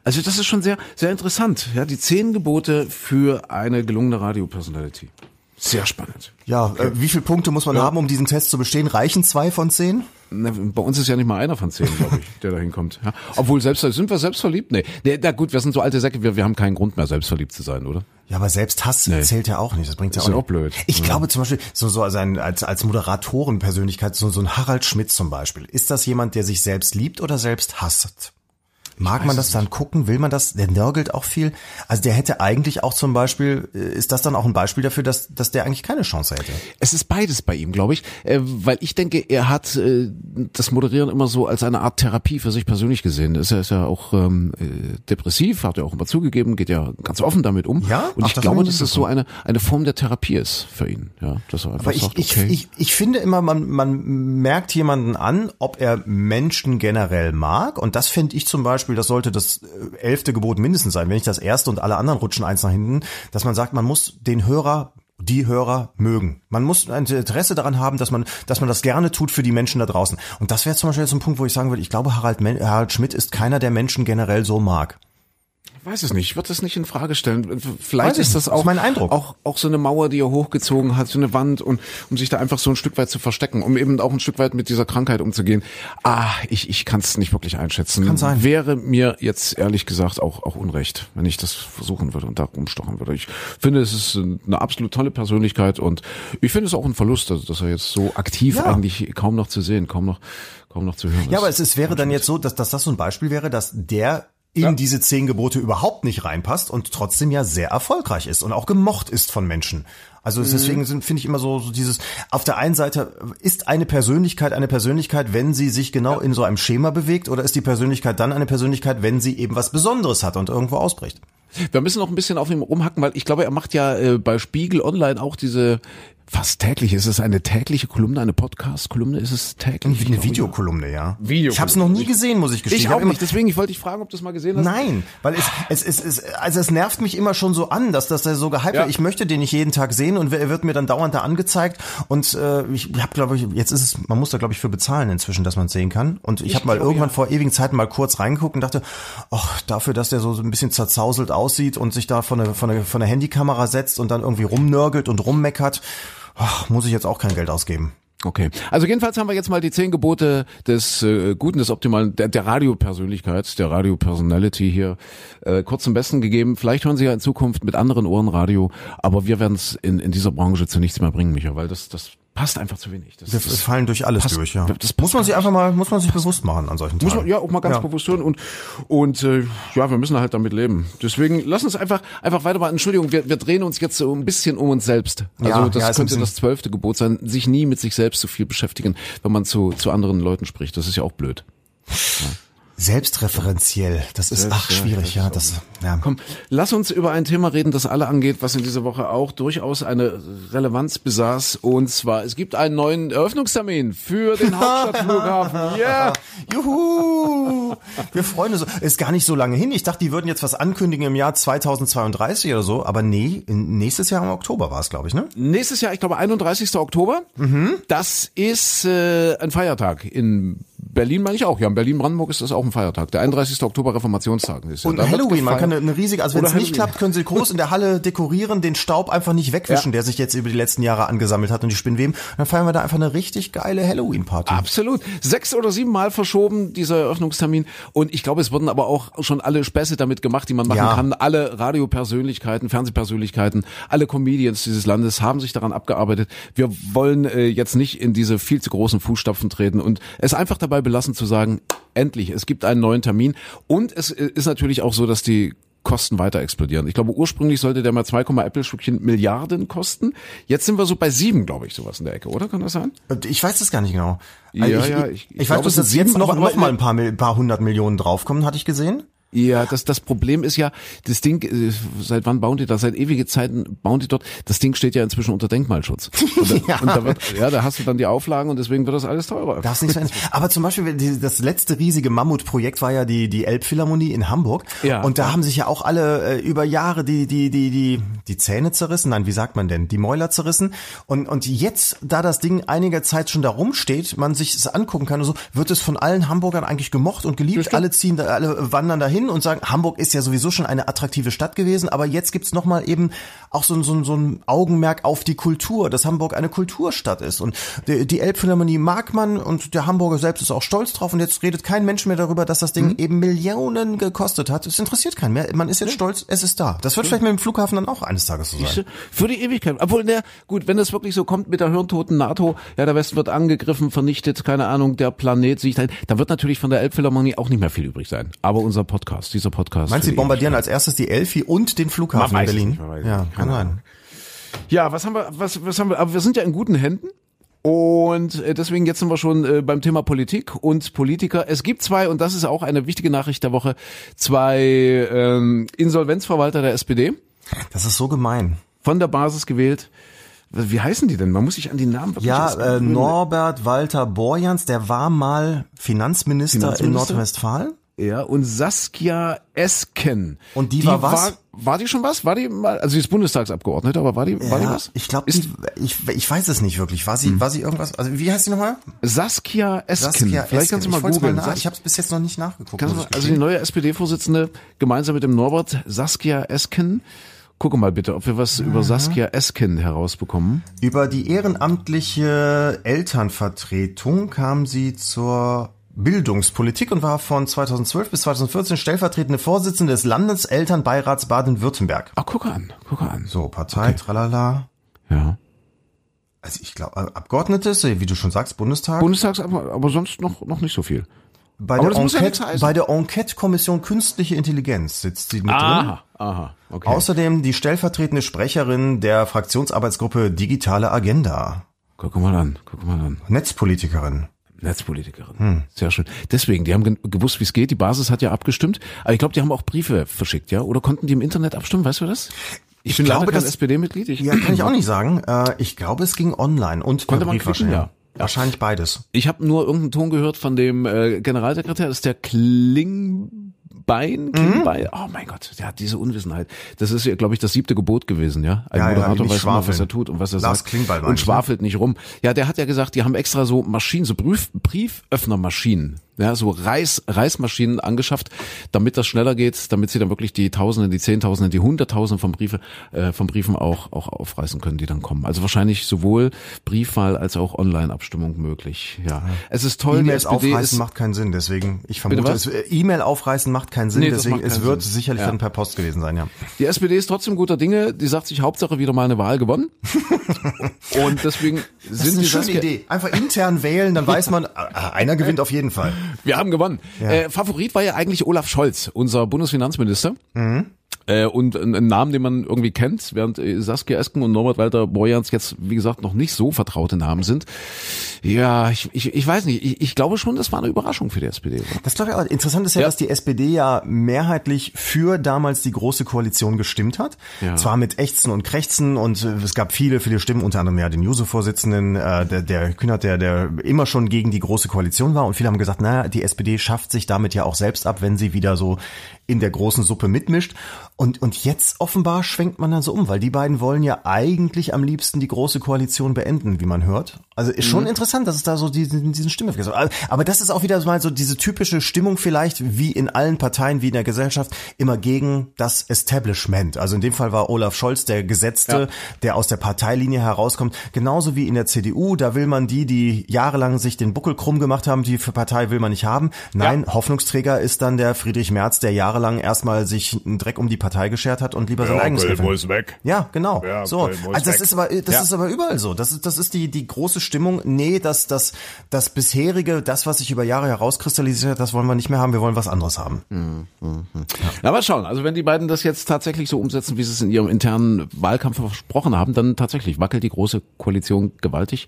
Also das ist schon sehr, sehr interessant. Ja, die zehn Gebote für eine gelungene Radio-Personality. Sehr spannend. Ja, äh, wie viele Punkte muss man haben, um diesen Test zu bestehen? Reichen zwei von zehn? Na, bei uns ist ja nicht mal einer von zehn, glaube ich, der da hinkommt. Ja. Obwohl selbst sind wir selbstverliebt? Nee. nee. Na gut, wir sind so alte Säcke, wir, wir haben keinen Grund mehr, selbstverliebt zu sein, oder? Ja, aber Selbsthass Nee. zählt ja auch nicht. Das bringt ja Ist auch, ja nicht. auch blöd. Ich glaube zum Beispiel, so, so als, ein, als, als Moderatorenpersönlichkeit, so, so ein Harald Schmidt zum Beispiel. Ist das jemand, der sich selbst liebt oder selbst hasst? Mag man das dann gucken? Will man das? Der nörgelt auch viel. Also der hätte eigentlich auch zum Beispiel, äh, ist das dann auch ein Beispiel dafür, dass, dass der eigentlich keine Chance hätte? Es ist beides bei ihm, glaube ich, äh, weil ich denke, er hat äh, das Moderieren immer so als eine Art Therapie für sich persönlich gesehen. Ist er ist ja auch ähm, äh, depressiv, hat er auch immer zugegeben, geht ja ganz offen damit um. Ja? Und Ach, ich das glaube, ich dass es so eine eine Form der Therapie ist für ihn. Ja, dass er einfach Aber ich, sagt, ich, okay. ich, ich finde immer, man, man merkt jemanden an, ob er Menschen generell mag. Und das finde ich zum Beispiel, das sollte das äh, elfte Gebot mindestens sein, wenn nicht das erste und alle anderen rutschen eins nach hinten, dass man sagt, man muss den Hörer die Hörer mögen. Man muss ein Interesse daran haben, dass man, dass man das gerne tut für die Menschen da draußen. Und das wäre zum Beispiel jetzt ein Punkt, wo ich sagen würde, ich glaube, Harald, Harald Schmidt ist keiner, der Menschen generell so mag. Weiß es nicht, ich würde das nicht in Frage stellen. Vielleicht Weiß ich ist das auch ist mein Eindruck. auch auch so eine Mauer, die er hochgezogen hat, so eine Wand und um sich da einfach so ein Stück weit zu verstecken, um eben auch ein Stück weit mit dieser Krankheit umzugehen. Ah, ich ich kann es nicht wirklich einschätzen. Kann sein. Wäre mir jetzt ehrlich gesagt auch auch unrecht, wenn ich das versuchen würde und da rumstochen würde. Ich finde, es ist eine absolut tolle Persönlichkeit und ich finde es auch ein Verlust, also, dass er jetzt so aktiv Ja. eigentlich kaum noch zu sehen, kaum noch kaum noch zu hören ist. Ja, aber es, es wäre dann jetzt so, dass, dass das so ein Beispiel wäre, dass der in diese zehn Gebote überhaupt nicht reinpasst und trotzdem ja sehr erfolgreich ist und auch gemocht ist von Menschen. Also es- deswegen finde ich immer so, so dieses, auf der einen Seite ist eine Persönlichkeit eine Persönlichkeit, wenn sie sich genau in so einem Schema bewegt oder ist die Persönlichkeit dann eine Persönlichkeit, wenn sie eben was Besonderes hat und irgendwo ausbricht? Wir müssen noch ein bisschen auf ihm rumhacken, weil ich glaube, er macht ja äh, bei Spiegel Online auch diese fast täglich. Ist es eine tägliche Kolumne, eine Podcast-Kolumne? Ist es täglich? Wie eine Videokolumne, ja. Videokolumne. Ich habe es noch nie gesehen, muss ich gestehen. Ich hab auch nicht. Deswegen, ich wollte dich fragen, ob du es mal gesehen hast. Nein, weil es, es, es, es, also es nervt mich immer schon so an, dass das so gehypt Ja. wird. Ich möchte den nicht jeden Tag sehen und er wird mir dann dauernd da angezeigt. Und äh, ich habe, glaube ich, jetzt ist es, man muss da, glaube ich, für bezahlen inzwischen, dass man es sehen kann. Und ich, habe mal irgendwann ja. vor ewigen Zeiten mal kurz reingeguckt und dachte, ach, dafür, dass der so, so ein bisschen zerzauselt aussieht und sich da von der, von der, von der Handykamera setzt und dann irgendwie rumnörgelt und rummeckert, ach, muss ich jetzt auch kein Geld ausgeben. Okay. Also jedenfalls haben wir jetzt mal die zehn Gebote des äh, Guten, des Optimalen, der, der Radiopersönlichkeit, der Radio-Personality hier äh, kurz zum Besten gegeben. Vielleicht hören Sie ja in Zukunft mit anderen Ohren Radio, aber wir werden es in, in dieser Branche zu nichts mehr bringen, Micha, weil das, das passt einfach zu wenig. Das, Wir das fallen durch alles passt- durch, ja. das muss man sich einfach mal, muss man sich bewusst machen an solchen Muss Tagen. man ja auch mal ganz Ja. bewusst hören und und äh, ja, wir müssen halt damit leben. Deswegen lass uns einfach einfach weitermachen. Entschuldigung, wir, wir drehen uns jetzt so ein bisschen um uns selbst. Also Ja, das ja, könnte das zwölfte Gebot sein, sich nie mit sich selbst so viel beschäftigen, wenn man zu zu anderen Leuten spricht. Das ist ja auch blöd. Selbstreferenziell, das ist ach schwierig, ja, das ja. Komm, lass uns über ein Thema reden, das alle angeht, was in dieser Woche auch durchaus eine Relevanz besaß. Und zwar, es gibt einen neuen Eröffnungstermin für den Hauptstadtflughafen. Yeah! Juhu! Wir freuen uns. Ist gar nicht so lange hin. Ich dachte, die würden jetzt was ankündigen im Jahr 2032 oder so, aber nee, nächstes Jahr im Oktober war es, glaube ich, ne? Nächstes Jahr, ich glaube 31. Oktober. Das ist äh, ein Feiertag. In Berlin meine ich auch. Ja, in Berlin-Brandenburg ist das auch ein Feiertag. Der 31. Oktober Reformationstag. Ist ja, Und Halloween, man kann eine, eine riesige, also wenn es nicht klappt, können sie groß in der Halle dekorieren, den Staub einfach nicht wegwischen, Ja. der sich jetzt über die letzten Jahre angesammelt hat und die Spinnweben. Dann feiern wir da einfach eine richtig geile Halloween-Party. Absolut. Sechs oder sieben Mal verschoben, dieser Eröffnungstermin. Und ich glaube, es wurden aber auch schon alle Späße damit gemacht, die man machen Ja. kann. Alle Radiopersönlichkeiten, Fernsehpersönlichkeiten, alle Comedians dieses Landes haben sich daran abgearbeitet. Wir wollen äh, jetzt nicht in diese viel zu großen Fußstapfen treten und es einfach dabei belassen zu sagen, endlich, es gibt einen neuen Termin. Und es äh, ist natürlich auch so, dass die Kosten weiter explodieren. Ich glaube, ursprünglich sollte der mal 2, Äppelstückchen Milliarden kosten. Jetzt sind wir so bei sieben, glaube ich, sowas in der Ecke, oder? Kann das sein? Ich weiß es gar nicht genau. Ja, Also ich, ja, ich, ich- ich, weiß, glaube, dass jetzt noch, noch mal ein paar, ein paar hundert Millionen draufkommen, hatte ich gesehen. Ja, das, das Problem ist ja, das Ding, äh, seit wann bauen die das? Seit ewige Zeiten bauen die dort. Das Ding steht ja inzwischen unter Denkmalschutz. Und da, Ja. und da wird, ja, da hast du dann die Auflagen und deswegen wird das alles teurer. Darf nicht sein. Aber zum Beispiel, das letzte riesige Mammutprojekt war ja die, die Elbphilharmonie in Hamburg. Ja. Und da haben sich ja auch alle äh, über Jahre die, die, die, die, die Zähne zerrissen. Nein, wie sagt man denn? Die Mäuler zerrissen. Und, und jetzt, da das Ding einiger Zeit schon da rumsteht, man sich es angucken kann und so, wird es von allen Hamburgern eigentlich gemocht und geliebt. Alle ziehen da, alle wandern dahin und sagen, Hamburg ist ja sowieso schon eine attraktive Stadt gewesen, aber jetzt gibt's noch mal eben auch so, ein- so, so ein Augenmerk auf die Kultur, dass Hamburg eine Kulturstadt ist. Und die, die Elbphilharmonie mag man und der Hamburger selbst ist auch stolz drauf. Und jetzt redet kein Mensch mehr darüber, dass das Ding Mhm. eben Millionen gekostet hat. Es interessiert keinen mehr. Man ist jetzt stolz, es ist da. Das wird vielleicht mit dem Flughafen dann auch eines Tages so sein. Für die Ewigkeit. Obwohl, na gut, wenn es wirklich so kommt mit der hirntoten NATO, ja, der Westen wird angegriffen, vernichtet, keine Ahnung, der Planet sich ein, da wird natürlich von der Elbphilharmonie auch nicht mehr viel übrig sein. Aber unser Podcast, dieser Podcast. Meinst du, die bombardieren als erstes die Elfi und den Flughafen in Berlin? nicht, ja, Keine. Ahnung. Ja, was haben wir, was, was haben wir, aber wir sind ja in guten Händen. Und äh, deswegen jetzt sind wir schon äh, beim Thema Politik und Politiker. Es gibt zwei, und das ist auch eine wichtige Nachricht der Woche, zwei ähm, Insolvenzverwalter der SPD Das ist so gemein. von der Basis gewählt. Wie heißen die denn? Man muss sich an die Namen Ja, äh. Norbert Walter Borjans, der war mal Finanzminister, in Finanzminister? Nordrhein-Westfalen. Ja, und Saskia Esken. Und die war was? War, war die schon was? War die mal, also sie ist Bundestagsabgeordnete, aber war die, war die Ja, was? ich glaube, ich, ich weiß es nicht wirklich. War sie, war sie irgendwas? Also wie heißt sie nochmal? Saskia Esken. Vielleicht Esken. kannst du mal googeln. Sas- Ich habe es bis jetzt noch nicht nachgeguckt. du, also die neue SPD-Vorsitzende gemeinsam mit dem Norbert Saskia Esken. Gucke mal bitte, ob wir was über Saskia Esken herausbekommen. Über die ehrenamtliche Elternvertretung kam sie zur Bildungspolitik und war von 2012 bis 2014 stellvertretende Vorsitzende des Landeselternbeirats Baden-Württemberg. Ach, gucke an, gucke an. So, Partei, tralala. Ja. Also ich glaube, Abgeordnete, ist, wie du schon sagst, Bundestag. Bundestags, aber, aber sonst noch, noch nicht so viel. bei, aber der ja Enquete, heißen. bei der Enquete-Kommission Künstliche Intelligenz sitzt sie mit drin. Aha, aha, okay. Außerdem die stellvertretende Sprecherin der Fraktionsarbeitsgruppe Digitale Agenda. Guck mal an, guck mal an. Netzpolitikerin. Netzpolitikerin. Hm. Sehr schön. Deswegen, die haben gewusst, wie es geht. Die Basis hat ja abgestimmt. Aber ich glaube, die haben auch Briefe verschickt, ja? Oder konnten die im Internet abstimmen? Weißt du das? Ich, bin glaube, das- SPD-Mitglied. Ich, Ja, kann ich auch nicht sagen. Äh, ich glaube, es ging online und Konnte man klicken, wahrscheinlich. ja. Wahrscheinlich beides. ich habe nur irgendeinen Ton gehört von dem äh, Generalsekretär. Das ist der Klingbein. Klingbein. Oh mein Gott, der hat diese Unwissenheit. Das ist ja, glaube ich, das siebte Gebot gewesen, ja? Ein Ja, ja, Moderator nicht weiß immer, was er tut und was er Lars sagt. Klingbeil und ne? schwafelt nicht rum. Ja, der hat ja gesagt, die haben extra so Maschinen, so Brief, Brieföffnermaschinen, ja, so Reiß, Reißmaschinen angeschafft, damit das schneller geht, damit sie dann wirklich die Tausende, die Zehntausende, die Hunderttausende von Briefe, äh, von Briefen auch, auch aufreißen können, die dann kommen. Also wahrscheinlich sowohl Briefwahl als auch Online-Abstimmung möglich, ja. Es ist toll, E-Mails aufreißen ist, macht keinen Sinn, deswegen, ich vermute, äh, E-Mail aufreißen macht keinen Sinn, Nee, das deswegen, es wird Sinn. sicherlich Ja. dann per Post gewesen sein, ja. Die SPD ist trotzdem guter Dinge. Die sagt sich Hauptsache wieder mal eine Wahl gewonnen. Und deswegen Das sind ist eine die schöne Idee. Einfach intern wählen, dann weiß man, ah, einer gewinnt auf jeden Fall. Wir haben gewonnen. Äh, Favorit war ja eigentlich Olaf Scholz, unser Bundesfinanzminister. Äh, und ein, ein Namen, den man irgendwie kennt, während äh, Saskia Esken und Norbert Walter Borjans jetzt, wie gesagt, noch nicht so vertraute Namen sind. Ja, ich, ich, ich weiß nicht. Ich, ich glaube schon, das war eine Überraschung für die SPD. Oder? Das glaube ich auch. Interessant ist ja, Ja. dass die SPD ja mehrheitlich für damals die große Koalition gestimmt hat. Ja. Zwar mit Ächzen und Krächzen und äh, es gab viele, viele Stimmen, unter anderem ja den Juso-Vorsitzenden, äh, der, der Kühnert, der, der immer schon gegen die große Koalition war und viele haben gesagt, naja, die SPD schafft sich damit ja auch selbst ab, wenn sie wieder so in der großen Suppe mitmischt. Und, und jetzt offenbar schwenkt man dann so um, weil die beiden wollen ja eigentlich am liebsten die große Koalition beenden, wie man hört. Also ist Mhm. schon interessant, dass es da so diesen, diesen Stimme gibt. Aber- Aber das ist auch wieder mal so diese typische Stimmung vielleicht, wie in allen Parteien, wie in der Gesellschaft, immer gegen das Establishment. Also in dem Fall war Olaf Scholz der Gesetzte, Ja. der aus der Parteilinie herauskommt. Genauso wie in der CDU, da will man die, die jahrelang sich den Buckel krumm gemacht haben, die für Partei will man nicht haben. Nein, Hoffnungsträger ist dann der Friedrich Merz, der jahrelang erstmal sich einen Dreck um die Partei geschert hat und lieber sein eigenes muss weg. ja, genau. Ja, so. Köln Also das weg. ist aber das Ja. ist aber überall so. Das ist das ist die die große Stimmung. Nee, das das das bisherige, das was sich über Jahre herauskristallisiert hat, das wollen wir nicht mehr haben, wir wollen was anderes haben. Na, mal schauen. Also wenn die beiden das jetzt tatsächlich so umsetzen, wie sie es in ihrem internen Wahlkampf versprochen haben, dann tatsächlich wackelt die große Koalition gewaltig.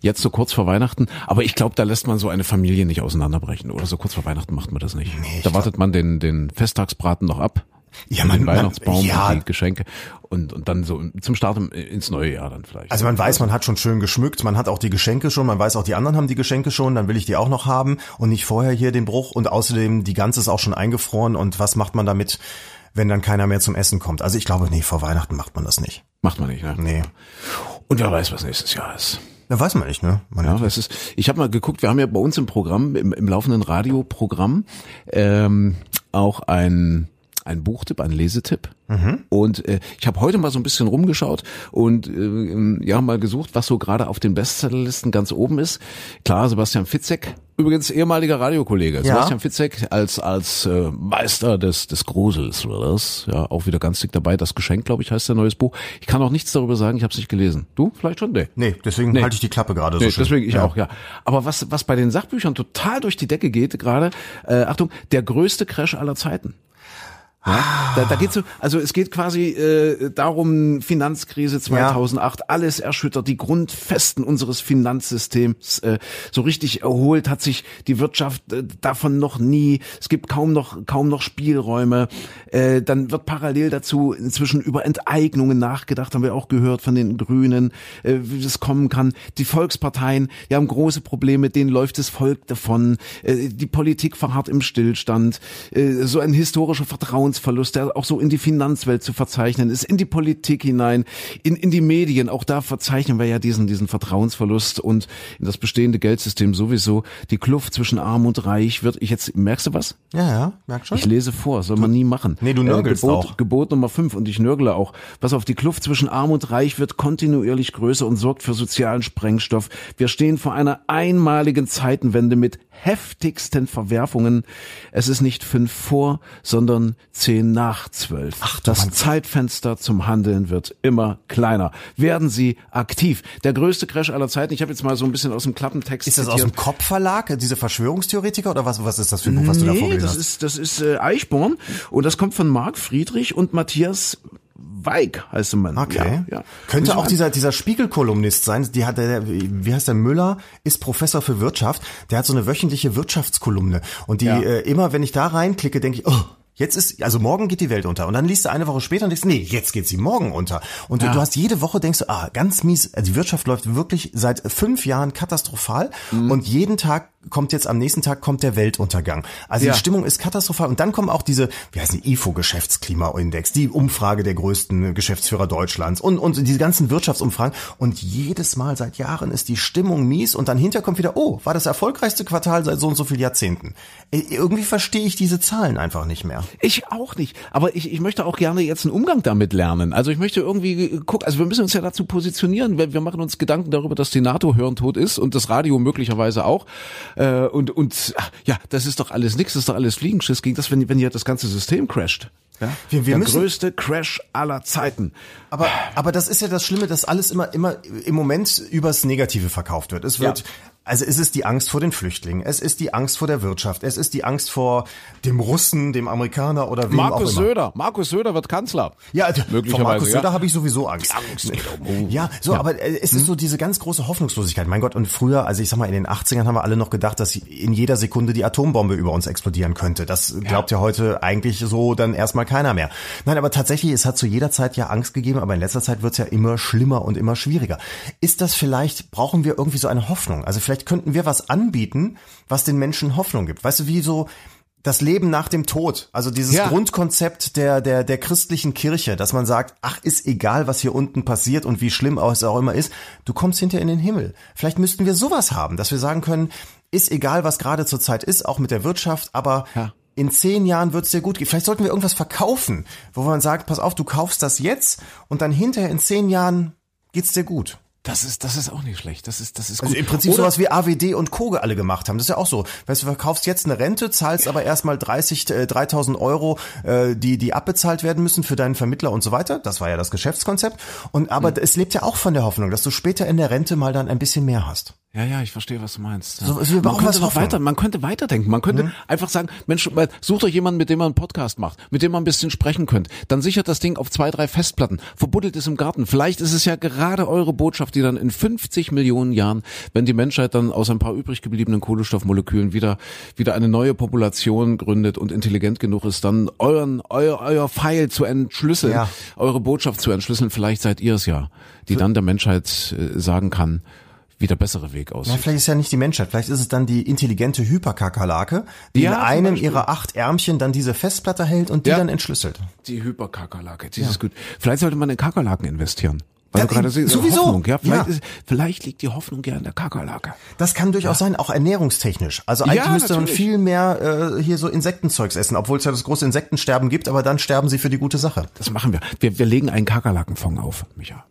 Jetzt so kurz vor Weihnachten. Aber ich glaube, da lässt man so eine Familie nicht auseinanderbrechen. Oder so kurz vor Weihnachten macht man das nicht. da wartet man den, den Festtagsbraten noch ab. Ja, man- den man- Weihnachtsbaum ja. und die Geschenke. Und, und dann so zum Start ins neue Jahr dann vielleicht. Also man weiß, man hat schon schön geschmückt, man hat auch die Geschenke schon, man weiß auch, die anderen haben die Geschenke schon, dann will ich die auch noch haben und nicht vorher hier den Bruch und außerdem die ganze ist auch schon eingefroren und was macht man damit, wenn dann keiner mehr zum Essen kommt? Also ich glaube, nee, vor Weihnachten macht man das nicht. Macht man nicht, ne? Nee. Und wer weiß, was nächstes Jahr ist. Da weiß man nicht, ne? Man Ja, das ist. Ich habe mal geguckt. Wir haben ja bei uns im Programm, im, im laufenden Radioprogramm, ähm, auch ein ein Buchtipp, ein Lesetipp. Mhm. Und äh, ich habe heute mal so ein bisschen rumgeschaut und äh, ja mal gesucht, was so gerade auf den Bestsellerlisten ganz oben ist. Klar, Sebastian Fitzek, übrigens ehemaliger Radiokollege. Ja. Sebastian Fitzek als als äh, Meister des des Grusels oder das. Ja, auch wieder ganz dick dabei. Das Geschenk, glaube ich, heißt der neues Buch. Ich kann auch nichts darüber sagen, ich habe es nicht gelesen. Du vielleicht schon? Nee. Nee, deswegen nee. halte ich die Klappe gerade nee, so schön. Deswegen ich ja. auch, ja. Aber was was bei den Sachbüchern total durch die Decke geht gerade, äh, Achtung, der größte Crash aller Zeiten. Ja, da, da geht's so, also es geht quasi äh, darum, Finanzkrise 2008, ja. alles erschüttert, die Grundfesten unseres Finanzsystems äh, so richtig erholt hat sich die Wirtschaft äh, davon noch nie. Es gibt kaum noch kaum noch Spielräume. Äh, dann wird parallel dazu inzwischen über Enteignungen nachgedacht, haben wir auch gehört von den Grünen, äh, wie das kommen kann. Die Volksparteien, die haben große Probleme, denen läuft das Volk davon. Äh, die Politik verharrt im Stillstand. Äh, so ein historischer Vertrauen Vertrauensverlust, der auch so in die Finanzwelt zu verzeichnen ist, in die Politik hinein, in, in die Medien. Auch da verzeichnen wir ja diesen, diesen Vertrauensverlust und in das bestehende Geldsystem sowieso. Die Kluft zwischen Arm und Reich wird, ich jetzt, merkst du was? Ja, ja, merk schon. Ich lese vor, soll man nie machen. Nee, du nörgelst äh, Gebot, auch. Gebot Nummer fünf und ich nörgle auch. Pass auf, die Kluft zwischen Arm und Reich wird kontinuierlich größer und sorgt für sozialen Sprengstoff. Wir stehen vor einer einmaligen Zeitenwende mit heftigsten Verwerfungen. Es ist nicht fünf vor, sondern zehn nach zwölf. Ach, das Mann. Zeitfenster zum Handeln wird immer kleiner. Werden Sie aktiv. Der größte Crash aller Zeiten. Ich habe jetzt mal so ein bisschen aus dem Klappentext. Ist das zitiert. aus dem Kopfverlag, diese Verschwörungstheoretiker oder was? Was ist das für ein Buch, was nee, du da vorgelesen das Ist, das ist äh, Eichborn und das kommt von Marc Friedrich und Matthias Weig heißt Mann. Okay. Ja, ja. Könnte auch dieser, dieser Spiegelkolumnist sein. Die hat der, wie heißt der Müller, ist Professor für Wirtschaft. Der hat so eine wöchentliche Wirtschaftskolumne. Und die, ja. äh, immer wenn ich da reinklicke, denke ich, oh, Jetzt ist, also morgen geht die Welt unter. Und dann liest du eine Woche später und denkst, nee, jetzt geht sie morgen unter. Und ja. du, hast jede Woche denkst du, ah, ganz mies, die Wirtschaft läuft wirklich seit fünf Jahren katastrophal. Mhm. Und jeden Tag kommt jetzt am nächsten Tag kommt der Weltuntergang. Also ja. die Stimmung ist katastrophal und dann kommen auch diese, wie heißen die IFO Geschäftsklimaindex, die Umfrage der größten Geschäftsführer Deutschlands und und diese ganzen Wirtschaftsumfragen und jedes Mal seit Jahren ist die Stimmung mies und dann hinter kommt wieder, oh, war das erfolgreichste Quartal seit so und so vielen Jahrzehnten. Äh, irgendwie verstehe ich diese Zahlen einfach nicht mehr. Ich auch nicht, aber ich, ich möchte auch gerne jetzt einen Umgang damit lernen. Also ich möchte irgendwie gucken, also wir müssen uns ja dazu positionieren, weil wir machen uns Gedanken darüber, dass die NATO hörend ist und das Radio möglicherweise auch. Äh, und und ja, das ist doch alles nix, das ist doch alles Fliegenschiss gegen das, wenn, wenn hier das ganze System crasht. Ja? Wir, wir Der müssen, größte Crash aller Zeiten. Aber, aber das ist ja das Schlimme, dass alles immer, immer im Moment übers Negative verkauft wird. Es wird, ja. Also es ist die Angst vor den Flüchtlingen, es ist die Angst vor der Wirtschaft, es ist die Angst vor dem Russen, dem Amerikaner oder wem Markus auch immer. Söder, Markus Söder wird Kanzler. Ja, möglicherweise. Von Markus Söder ja. habe ich sowieso Angst. Angst. Ja, so, ja. aber äh, es ist so diese ganz große Hoffnungslosigkeit. Mein Gott, und früher, also ich sag mal, in den 80ern haben wir alle noch gedacht, dass in jeder Sekunde die Atombombe über uns explodieren könnte. Das glaubt ja, ja heute eigentlich so dann erstmal keiner mehr. Nein, aber tatsächlich, es hat zu jeder Zeit ja Angst gegeben, aber in letzter Zeit wird es ja immer schlimmer und immer schwieriger. Ist das vielleicht, brauchen wir irgendwie so eine Hoffnung? Also vielleicht könnten wir was anbieten, was den Menschen Hoffnung gibt. Weißt du, wie so das Leben nach dem Tod, also dieses ja. Grundkonzept der, der, der christlichen Kirche, dass man sagt, ach, ist egal, was hier unten passiert und wie schlimm es auch immer ist, du kommst hinter in den Himmel. Vielleicht müssten wir sowas haben, dass wir sagen können, ist egal, was gerade zur Zeit ist, auch mit der Wirtschaft, aber ja. in zehn Jahren wird es dir gut gehen. Vielleicht sollten wir irgendwas verkaufen, wo man sagt, pass auf, du kaufst das jetzt und dann hinterher in zehn Jahren geht's dir gut. Das ist, das ist auch nicht schlecht. Das ist, das ist also gut. Also im Prinzip Oder sowas wie AWD und Koge alle gemacht haben. Das ist ja auch so. Weißt du, verkaufst jetzt eine Rente, zahlst aber erstmal 30, äh, 3000 Euro, äh, die, die abbezahlt werden müssen für deinen Vermittler und so weiter. Das war ja das Geschäftskonzept. Und, aber mhm. es lebt ja auch von der Hoffnung, dass du später in der Rente mal dann ein bisschen mehr hast. Ja, ja, ich verstehe, was du meinst. Ja. So, also man könnte noch weiter, man könnte weiterdenken. Man könnte mhm. einfach sagen, Mensch, sucht euch jemanden, mit dem man einen Podcast macht, mit dem man ein bisschen sprechen könnt. Dann sichert das Ding auf zwei, drei Festplatten, verbuddelt es im Garten. Vielleicht ist es ja gerade eure Botschaft, die dann in 50 Millionen Jahren, wenn die Menschheit dann aus ein paar übrig gebliebenen Kohlenstoffmolekülen wieder, wieder eine neue Population gründet und intelligent genug ist, dann euren, euer, euer Pfeil zu entschlüsseln, ja. eure Botschaft zu entschlüsseln. Vielleicht seid ihr es ja, die dann der Menschheit äh, sagen kann, wie der bessere Weg aussieht. Ja, vielleicht ist ja nicht die Menschheit, vielleicht ist es dann die intelligente Hyperkakerlake, die ja, in einem ihrer acht Ärmchen dann diese Festplatte hält und die ja. dann entschlüsselt. Die Hyperkakerlake, die ja. ist gut. Vielleicht sollte man in Kakerlaken investieren. Weil Ja, du gerade siehst, sowieso. Hoffnung, ja, vielleicht, Ja. Ist, vielleicht liegt die Hoffnung ja in der Kakerlake. Das kann durchaus sein, auch ernährungstechnisch. Also eigentlich Ja, müsste man natürlich. viel mehr äh, hier so Insektenzeugs essen, obwohl es ja das große Insektensterben gibt, aber dann sterben sie für die gute Sache. Das machen wir. Wir, wir legen einen Kakerlakenfond auf, Micha.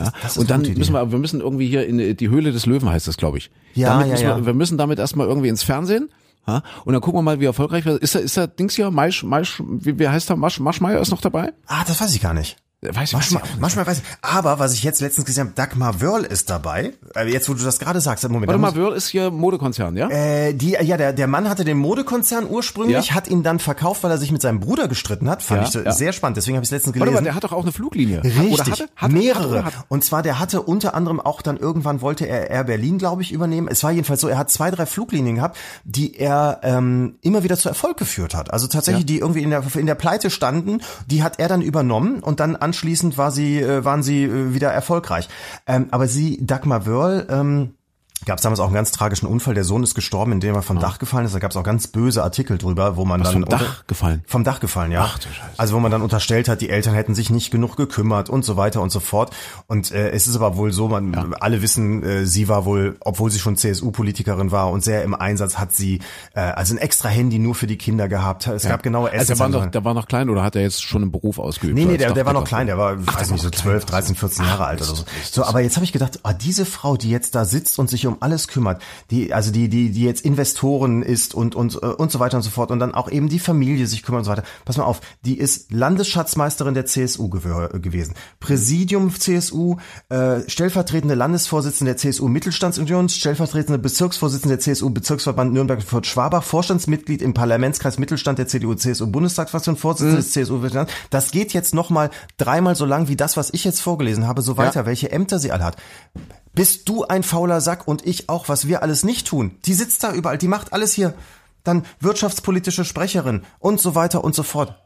Ja? und dann müssen wir, wir müssen irgendwie hier in die Höhle des Löwen heißt das, glaube ich. Ja, damit ja, müssen ja. Wir, wir müssen damit erstmal irgendwie ins Fernsehen. Ja? Und dann gucken wir mal, wie erfolgreich wir Ist da, ist da Dings hier, Maisch, Maisch, wie, wie heißt der? Masch, Maschmeier ist noch dabei? Ah, das weiß ich gar nicht. Weiß ich Manchmal, weiß ich manchmal weiß ich. Aber was ich jetzt letztens gesehen habe, Dagmar Wörl ist dabei. Äh, Jetzt, wo du das gerade sagst, Moment. Warte da mal, muss- Wörl ist hier Modekonzern, ja? Äh, die, ja, der, der Mann hatte den Modekonzern ursprünglich, Ja. hat ihn dann verkauft, weil er sich mit seinem Bruder gestritten hat. Fand Ja, ich so ja. sehr spannend. Deswegen habe ich es letztens Warte gelesen. mal, der hat doch auch eine Fluglinie. Richtig, Oder hatte? Hatte, mehrere. Hatte? Und zwar, der hatte unter anderem auch dann irgendwann wollte er Air Berlin, glaube ich, übernehmen. Es war jedenfalls so, er hat zwei, drei Fluglinien gehabt, die er ähm, immer wieder zu Erfolg geführt hat. Also tatsächlich, die irgendwie in der, in der Pleite standen, die hat er dann übernommen und dann anschließend war sie, äh, waren sie äh, wieder erfolgreich. Ähm, aber sie, Dagmar Wörl, ähm, Gab es damals auch einen ganz tragischen Unfall. Der Sohn ist gestorben, indem er vom Dach gefallen ist. Da gab es auch ganz böse Artikel drüber, wo man Was, dann vom Dach gefallen? Vom Dach gefallen, ja. Ach du Scheiße. Also wo man dann unterstellt hat, die Eltern hätten sich nicht genug gekümmert und so weiter und so fort. Und äh, es ist aber wohl so, man alle wissen, äh, sie war wohl, obwohl sie schon CSU-Politikerin war und sehr im Einsatz, hat sie äh, also ein extra Handy nur für die Kinder gehabt. Es gab genaue Also der war, noch, der war noch klein oder hat er jetzt schon einen Beruf ausgeübt? Nee, nee, der, der war noch klein, der war, Ach, weiß nicht, so war noch 12, klein. 13, 14 Jahre alt oder so. So, aber jetzt habe ich gedacht, ah, diese Frau, die jetzt da sitzt und sich um alles kümmert, die, also die, die, die jetzt Investoren ist und, und, äh, und so weiter und so fort und dann auch eben die Familie sich kümmert und so weiter. Pass mal auf, die ist Landesschatzmeisterin der CSU gew gewesen. Präsidium CSU, äh, stellvertretende Landesvorsitzende der CSU Mittelstandsunion, stellvertretende Bezirksvorsitzende der CSU Bezirksverband Nürnberg-Fürth-Schwabach, Vorstandsmitglied im Parlamentskreis Mittelstand der CDU-CSU Bundestagsfraktion, Vorsitzende des CSU. Das geht jetzt nochmal dreimal so lang wie das, was ich jetzt vorgelesen habe, so weiter, welche Ämter sie alle hat. Bist du ein fauler Sack und ich auch, was wir alles nicht tun? Die sitzt da überall, die macht alles hier. Dann wirtschaftspolitische Sprecherin und so weiter und so fort.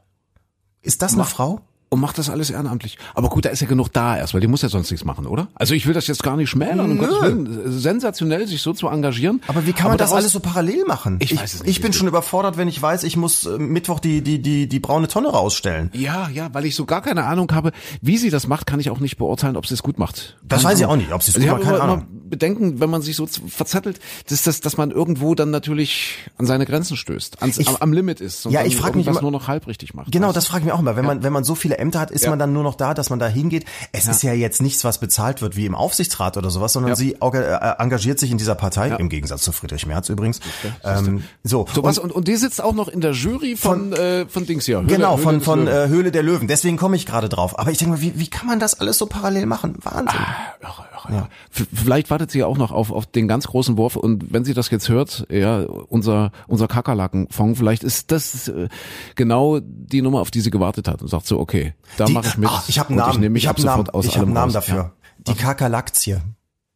Ist das eine Frau? Und macht das alles ehrenamtlich. Aber gut, da ist ja genug da erst, weil die muss ja sonst nichts machen, oder? Also ich will das jetzt gar nicht schmälern, um. Gottes Willen. Sensationell, sich so zu engagieren. Aber wie kann man das daraus- alles so parallel machen? Ich weiß es nicht, Ich bin schon überfordert, wenn ich weiß, ich muss äh, Mittwoch die, die, die, die braune Tonne rausstellen. Ja, ja, weil ich so gar keine Ahnung habe, wie sie das macht, kann ich auch nicht beurteilen, ob sie es gut macht. Das Keine weiß ich auch nicht, ob sie es Also gut ich macht, habe keine Ahnung. Bedenken, wenn man sich so verzettelt, dass, das, dass man irgendwo dann natürlich an seine Grenzen stößt, ans, Ich- am, am Limit ist und Ja, ich frag mich immer- nur noch halb richtig macht. Genau, Weißt das frage ich mich auch immer. Wenn man, wenn man so viele Ämter hat, ist Ja. man dann nur noch da, dass man da hingeht. Es ist ja jetzt nichts, was bezahlt wird wie im Aufsichtsrat oder sowas, sondern Ja. sie orga- äh, engagiert sich in dieser Partei, im Gegensatz zu Friedrich Merz übrigens. Ähm, so, So und- was, und, und die sitzt auch noch in der Jury von, äh, von Dings hier. Höhle, Genau, Höhle von, des von Löwen. äh, Höhle der Löwen. Deswegen komme ich gerade drauf. Aber ich denke mal, wie, wie kann man das alles so parallel machen? Wahnsinn. Irre, irre. V- Vielleicht wartet sie ja auch noch auf, auf den ganz großen Wurf und wenn sie das jetzt hört, ja, unser, unser Kakerlakenfond, vielleicht ist das äh, genau die Nummer, auf die sie gewartet hat und sagt so, okay, da mache ich mit. Ah, ich habe einen Namen. Ich, nehme mich ich ab habe einen Namen, ich hab einen Namen raus. dafür. Ja. Die Kakerlaktie.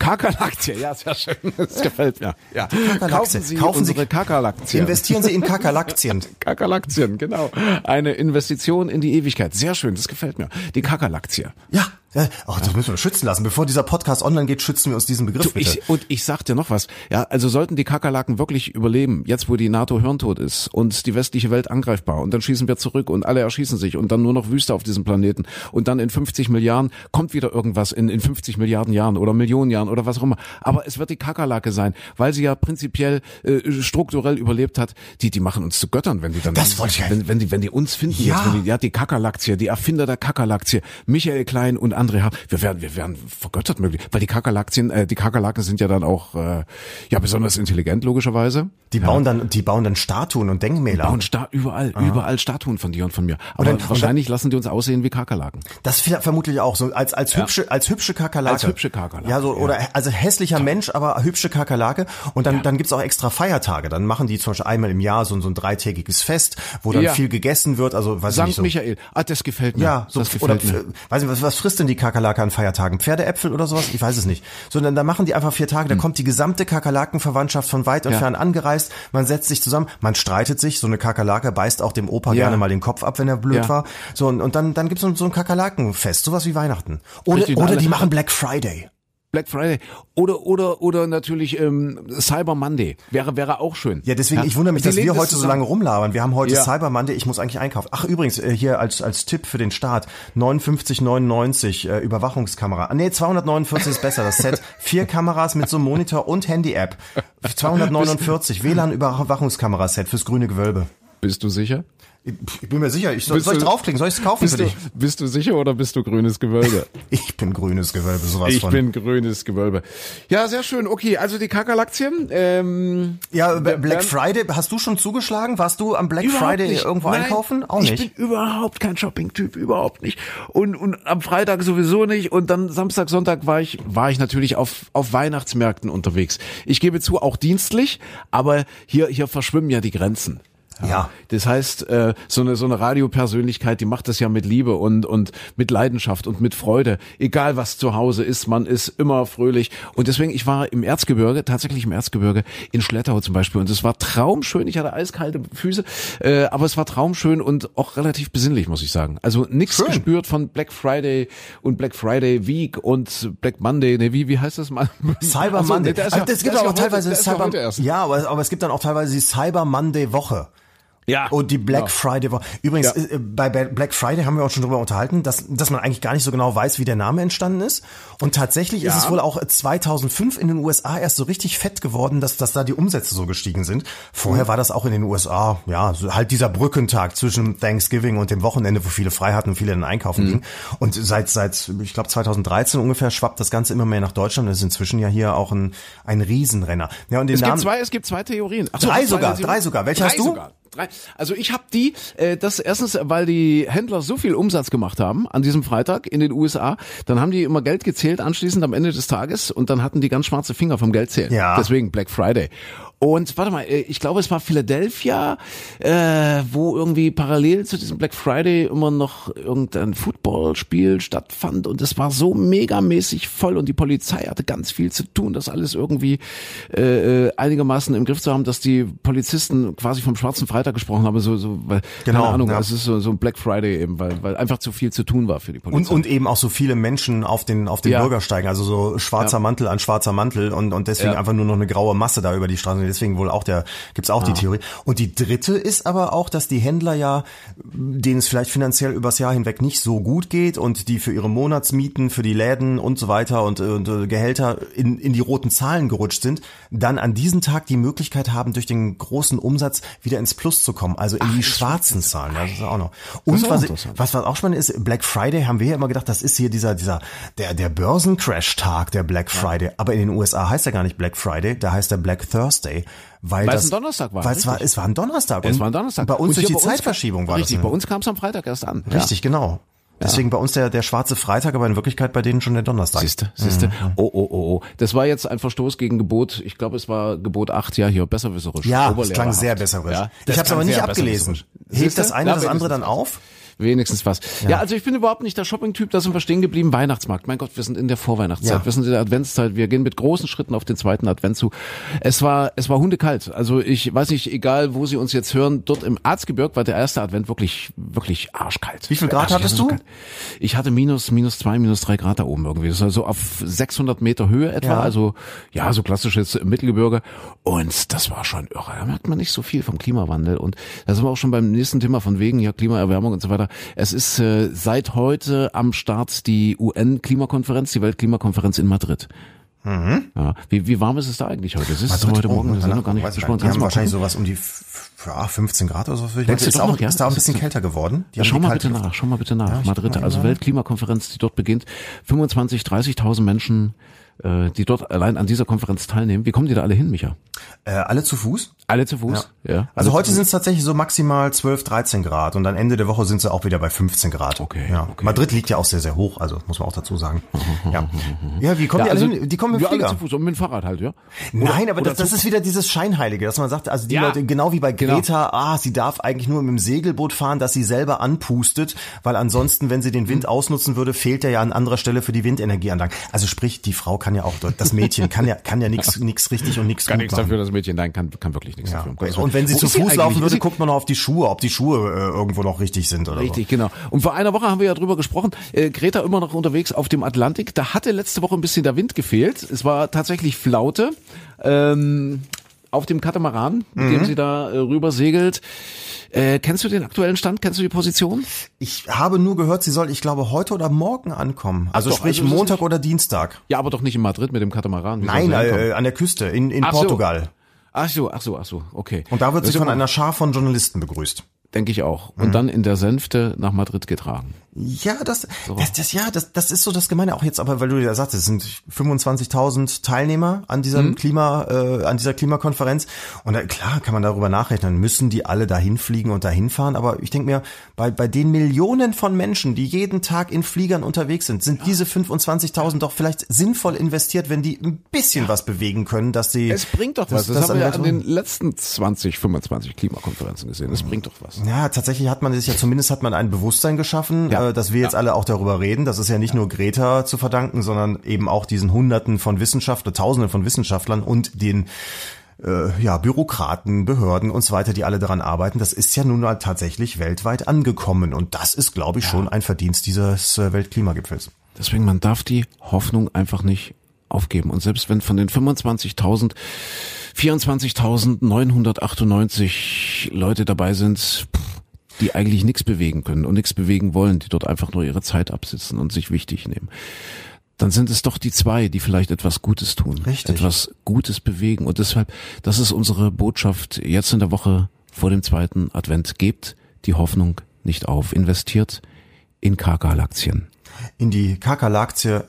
Kakerlaktie, ja, sehr schön. Das gefällt mir. Ja. Kaufen Sie Kaufen unsere Kakerlaktien. Investieren Sie in Kakerlaktien. Kakerlaktien, genau. Eine Investition in die Ewigkeit. Sehr schön, das gefällt mir. Die Kakerlaktie. Ja, äh, oh, das müssen wir schützen lassen. Bevor dieser Podcast online geht, schützen wir uns diesen Begriff Du, bitte. ich, und ich sag dir noch was. Ja, also sollten die Kakerlaken wirklich überleben, jetzt wo die NATO hirntot ist und die westliche Welt angreifbar und dann schießen wir zurück und alle erschießen sich und dann nur noch Wüste auf diesem Planeten und dann in 50 Milliarden kommt wieder irgendwas in, in 50 Milliarden Jahren oder Millionen Jahren oder was auch immer. Aber es wird die Kakerlake sein, weil sie ja prinzipiell äh, strukturell überlebt hat. Die, die machen uns zu Göttern, wenn die dann, Das ja- wenn, wenn die, wenn die uns finden Ja. jetzt, wenn die, ja, die Kakerlaktie, die Erfinder der Kakerlaktie, Michael Klein und André Hart, wir werden, wir werden vergöttert möglich, weil die Kakerlaktien, äh, die Kakerlaken sind ja dann auch, äh, ja, besonders intelligent, logischerweise. Die bauen dann, die bauen dann Statuen und Denkmäler. Bauen Sta überall, überall Statuen von dir und von mir. Aber dann- wahrscheinlich lassen die uns aussehen wie Kakerlaken. Das vermutlich auch so als als hübsche als hübsche Kakerlake. Als hübsche Kakerlake, Ja, so ja. oder also hässlicher Mensch, aber hübsche Kakerlake. Und dann dann gibt's auch extra Feiertage. Dann machen die zum Beispiel einmal im Jahr so, so ein dreitägiges Fest, wo dann Ja. viel gegessen wird. Also ich Sankt nicht so. Michael, ah, das gefällt mir. Ja, so, das oder gefällt mir. Pf- weiß nicht, was, was frisst denn die Kakerlake an Feiertagen? Pferdeäpfel oder sowas? Ich weiß es nicht. Sondern da machen die einfach vier Tage, da kommt die gesamte Kakerlakenverwandtschaft von weit und Hm. Ja. fern angereist, man setzt sich zusammen, man streitet sich, so eine Kakerlake beißt auch dem Opa Ja. gerne mal den Kopf ab, wenn er blöd Ja. war. So und, und dann dann gibt's so, ein Kakerlakenfest, sowas wie Weihnachten. Oder Richtig, oder die machen Black Friday. Black Friday oder oder oder natürlich ähm, Cyber Monday wäre wäre auch schön. Ja, deswegen ich wundere mich, dass wir heute so lange rumlabern. Wir haben heute ja. Cyber Monday, ich muss eigentlich einkaufen. Ach übrigens äh, hier als als Tipp für den Start 59,99 äh, Überwachungskamera. Ah, nee, 249 ist besser das Set. Vier Kameras mit so einem Monitor und Handy App. 249 WLAN Überwachungskamera-Set fürs grüne Gewölbe. Bist du sicher? Ich bin mir sicher, ich soll, soll ich draufklicken, soll ich es kaufen bist für dich? Du, bist du sicher oder bist du grünes Gewölbe? ich bin grünes Gewölbe, sowas ich von. Ich bin grünes Gewölbe. Ja, sehr schön. Okay, also die Kakalaktien. Ähm, ja, Black Friday, hast du schon zugeschlagen? Warst du am Black Friday nicht. irgendwo Nein, einkaufen? Auch nicht. Ich bin überhaupt kein Shopping-Typ, überhaupt nicht. Und, und am Freitag sowieso nicht. Und dann Samstag, Sonntag war ich, war ich natürlich auf, auf Weihnachtsmärkten unterwegs. Ich gebe zu, auch dienstlich, aber hier, hier verschwimmen ja die Grenzen. Ja. ja. Das heißt, äh, so eine so eine Radiopersönlichkeit, die macht das ja mit Liebe und und mit Leidenschaft und mit Freude. Egal was zu Hause ist, man ist immer fröhlich. Und deswegen, ich war im Erzgebirge, tatsächlich im Erzgebirge in Schlettau zum Beispiel, und es war traumschön. Ich hatte eiskalte Füße, äh, aber es war traumschön und auch relativ besinnlich, muss ich sagen. Also nichts gespürt von Black Friday und Black Friday Week und Black Monday. Ne, wie wie heißt das mal? Cyber also, Monday. Nee, ja, es gibt auch teilweise Cyber. Ja, aber, aber es gibt dann auch teilweise die Cyber Monday Woche. Ja. Und die Black ja. Friday war. Übrigens, Ja. äh, bei Black Friday haben wir auch schon drüber unterhalten, dass, dass man eigentlich gar nicht so genau weiß, wie der Name entstanden ist. Und tatsächlich ist Ja. es wohl auch 2005 in den USA erst so richtig fett geworden, dass, dass da die Umsätze so gestiegen sind. Vorher Mhm. war das auch in den USA, ja, so halt dieser Brückentag zwischen Thanksgiving und dem Wochenende, wo viele frei hatten und viele dann einkaufen Mhm. gingen. Und seit, seit, ich glaube 2013 ungefähr schwappt das Ganze immer mehr nach Deutschland. Das ist inzwischen ja hier auch ein, ein Riesenrenner. Ja, und den Es Namen, gibt zwei, es gibt zwei Theorien. Ach Drei sogar, drei sogar. Welche drei hast du? Sogar. Drei. Also ich habe die, äh, das erstens, weil die Händler so viel Umsatz gemacht haben an diesem Freitag in den USA, dann haben die immer Geld gezählt anschließend am Ende des Tages und dann hatten die ganz schwarze Finger vom Geldzählen. Ja. Deswegen Black Friday. Und warte mal, äh, ich glaube, es war Philadelphia, äh, wo irgendwie parallel zu diesem Black Friday immer noch irgendein Footballspiel stattfand und es war so megamäßig voll und die Polizei hatte ganz viel zu tun, das alles irgendwie äh, äh, einigermaßen im Griff zu haben, dass die Polizisten quasi vom Schwarzen Freitag gesprochen haben, so, so weil, Genau, keine Ahnung, ja. es ist so, so ein Black Friday eben, weil, weil einfach zu viel zu tun war für die Polizei. Und, und eben auch so viele Menschen auf den, auf den Ja. Bürgersteigen, also so schwarzer Ja. Mantel an schwarzer Mantel und, und deswegen einfach nur noch eine graue Masse da über die Straße. Deswegen wohl auch der, gibt's auch die Theorie. Und die dritte ist aber auch, dass die Händler ja, denen es vielleicht finanziell übers Jahr hinweg nicht so gut geht und die für ihre Monatsmieten, für die Läden und so weiter und, und äh, Gehälter in, in die roten Zahlen gerutscht sind, dann an diesem Tag die Möglichkeit haben, durch den großen Umsatz wieder ins Plus zu kommen, also in die schwarzen Zahlen. Das ist auch noch. Und was, was, was auch spannend ist, Black Friday haben wir ja immer gedacht, das ist hier dieser, dieser, der, der Börsencrash-Tag, der Black Friday. Aber in den USA heißt er gar nicht Black Friday, da heißt er Black Thursday. Weil, Weil das, es ein Donnerstag war, Weil es war, richtig. es war ein Donnerstag. es war ein Donnerstag. Bei uns durch die bei Zeitverschiebung war Richtig, das. bei ein- uns kam es am Freitag erst an. Richtig, genau. Deswegen bei uns der, der schwarze Freitag, aber in Wirklichkeit bei denen schon der Donnerstag. Siehste, siehste. Oh, oh, oh, oh. Das war jetzt ein Verstoß gegen Gebot, ich glaube, es war Gebot 8, ja, hier, besserwisserisch. Ja, das klang sehr besserwisserisch. Ja, ich habe es aber nicht abgelesen. Hebt das eine Ja, das andere dann auf? Wenigstens was. Ja. also ich bin überhaupt nicht der Shopping-Typ, da sind wir stehen geblieben. Weihnachtsmarkt, mein Gott, wir sind in der Vorweihnachtszeit, Ja. wir sind in der Adventszeit, wir gehen mit großen Schritten auf den zweiten Advent zu. Es war, es war hundekalt. Also ich weiß nicht, egal wo Sie uns jetzt hören, dort im Erzgebirg war der erste Advent wirklich, wirklich arschkalt. Wie viel Grad Arschig, hattest also du? kalt. Ich hatte minus, minus zwei, minus drei Grad da oben irgendwie. Das ist also auf 600 Meter Höhe etwa, Ja. also ja, so klassisches Mittelgebirge. Und das war schon irre. Da merkt man nicht so viel vom Klimawandel. Und da sind wir auch schon beim nächsten Thema von wegen ja Klimaerwärmung und so weiter. Es ist äh, seit heute am Start die UN-Klimakonferenz, die Weltklimakonferenz in Madrid. Ja. Wie, wie warm ist es da eigentlich heute? Es ist Madrid, heute Morgen, wir sind noch gar nicht besprochen. Die haben wahrscheinlich sowas um die ah, 15 Grad oder so. ich Denkst du Ist, auch, noch, ja? ist da auch ein bisschen kälter geworden? Ja, schau mal bitte nach, schau mal bitte nach. Ja, Madrid, also eben. Weltklimakonferenz, die dort beginnt. 25, 30.000 Menschen, äh, die dort allein an dieser Konferenz teilnehmen. Wie kommen die da alle hin, Micha? Äh, alle zu Fuß? Alle zu Fuß? Ja. Also Alle heute sind es tatsächlich so maximal 12, 13 Grad und dann Ende der Woche sind sie auch wieder bei 15 Grad. Okay, Ja. okay. Madrid liegt ja auch sehr, sehr hoch, also muss man auch dazu sagen. Ja, ja wie kommen Ja, die alle also, hin? Die kommen mit ja, alle Flieger. zu Fuß und mit dem Fahrrad halt, ja. Nein, aber oder das, das ist wieder dieses Scheinheilige, dass man sagt, also die Ja. Leute, genau wie bei Genau. Greta, ah, sie darf eigentlich nur mit dem Segelboot fahren, dass sie selber anpustet, weil ansonsten, wenn sie den Wind ausnutzen würde, fehlt er ja an anderer Stelle für die Windenergieanlagen. Also sprich, die Frau kann kann ja auch, das Mädchen kann ja, kann ja nichts nix richtig und nichts Kann gut nichts machen. dafür, das Mädchen, nein, kann, kann wirklich nichts Ja. dafür. um. Und wenn sie Wo zu Fuß laufen würde, guckt man noch auf die Schuhe, ob die Schuhe äh, irgendwo noch richtig sind oder Richtig, genau. Und vor einer Woche haben wir ja drüber gesprochen, äh, Greta immer noch unterwegs auf dem Atlantik. Da hatte letzte Woche ein bisschen der Wind gefehlt. Es war tatsächlich Flaute. Ähm, auf dem Katamaran, mit Mhm. dem sie da äh, rüber segelt. Äh, kennst du den aktuellen Stand? Kennst du die Position? so. Ich habe nur gehört, sie soll, ich glaube, heute oder morgen ankommen. Also doch, sprich also Montag oder Dienstag. Ja, aber doch nicht in Madrid mit dem Katamaran. Wie Nein, äh, an der Küste, in, in Ach so. Portugal. Ach so, ach so, ach so, okay. Und da wird sie von einer Schar von Journalisten begrüßt. Denke ich auch. Mhm. Und dann in der Sänfte nach Madrid getragen. Ja, das, das, das, ja, das, das ist so das Gemeine auch jetzt, aber weil du ja sagst, es sind 25.000 Teilnehmer an diesem Klima, äh, an dieser Klimakonferenz. Und da, klar kann man darüber nachrechnen, müssen die alle dahin fliegen und dahin fahren. Aber ich denke mir, bei, bei den Millionen von Menschen, die jeden Tag in Fliegern unterwegs sind, sind diese 25.000 doch vielleicht sinnvoll investiert, wenn die ein bisschen was bewegen können, dass sie. Es bringt doch was. Das, das haben wir ja an den letzten 20, 25 Klimakonferenzen gesehen. Es bringt doch was. Ja, tatsächlich hat man sich ja zumindest hat man ein Bewusstsein geschaffen, Ja. Dass wir jetzt alle auch darüber reden. Das ist ja nicht nur Greta zu verdanken, sondern eben auch diesen Hunderten von Wissenschaftlern, Tausenden von Wissenschaftlern und den äh, ja, Bürokraten, Behörden und so weiter, die alle daran arbeiten. Das ist ja nun mal tatsächlich weltweit angekommen. Und das ist, glaube ich, schon ein Verdienst dieses äh, Weltklimagipfels. Deswegen, man darf die Hoffnung einfach nicht aufgeben. Und selbst wenn von den 25.000 24.998 Leute dabei sind, die eigentlich nichts bewegen können und nichts bewegen wollen, die dort einfach nur ihre Zeit absitzen und sich wichtig nehmen, dann sind es doch die zwei, die vielleicht etwas Gutes tun, Richtig. etwas Gutes bewegen. Und deshalb, das ist unsere Botschaft jetzt in der Woche vor dem zweiten Advent. Gebt die Hoffnung nicht auf, investiert in Kakalaktien. In die Kakerlaktie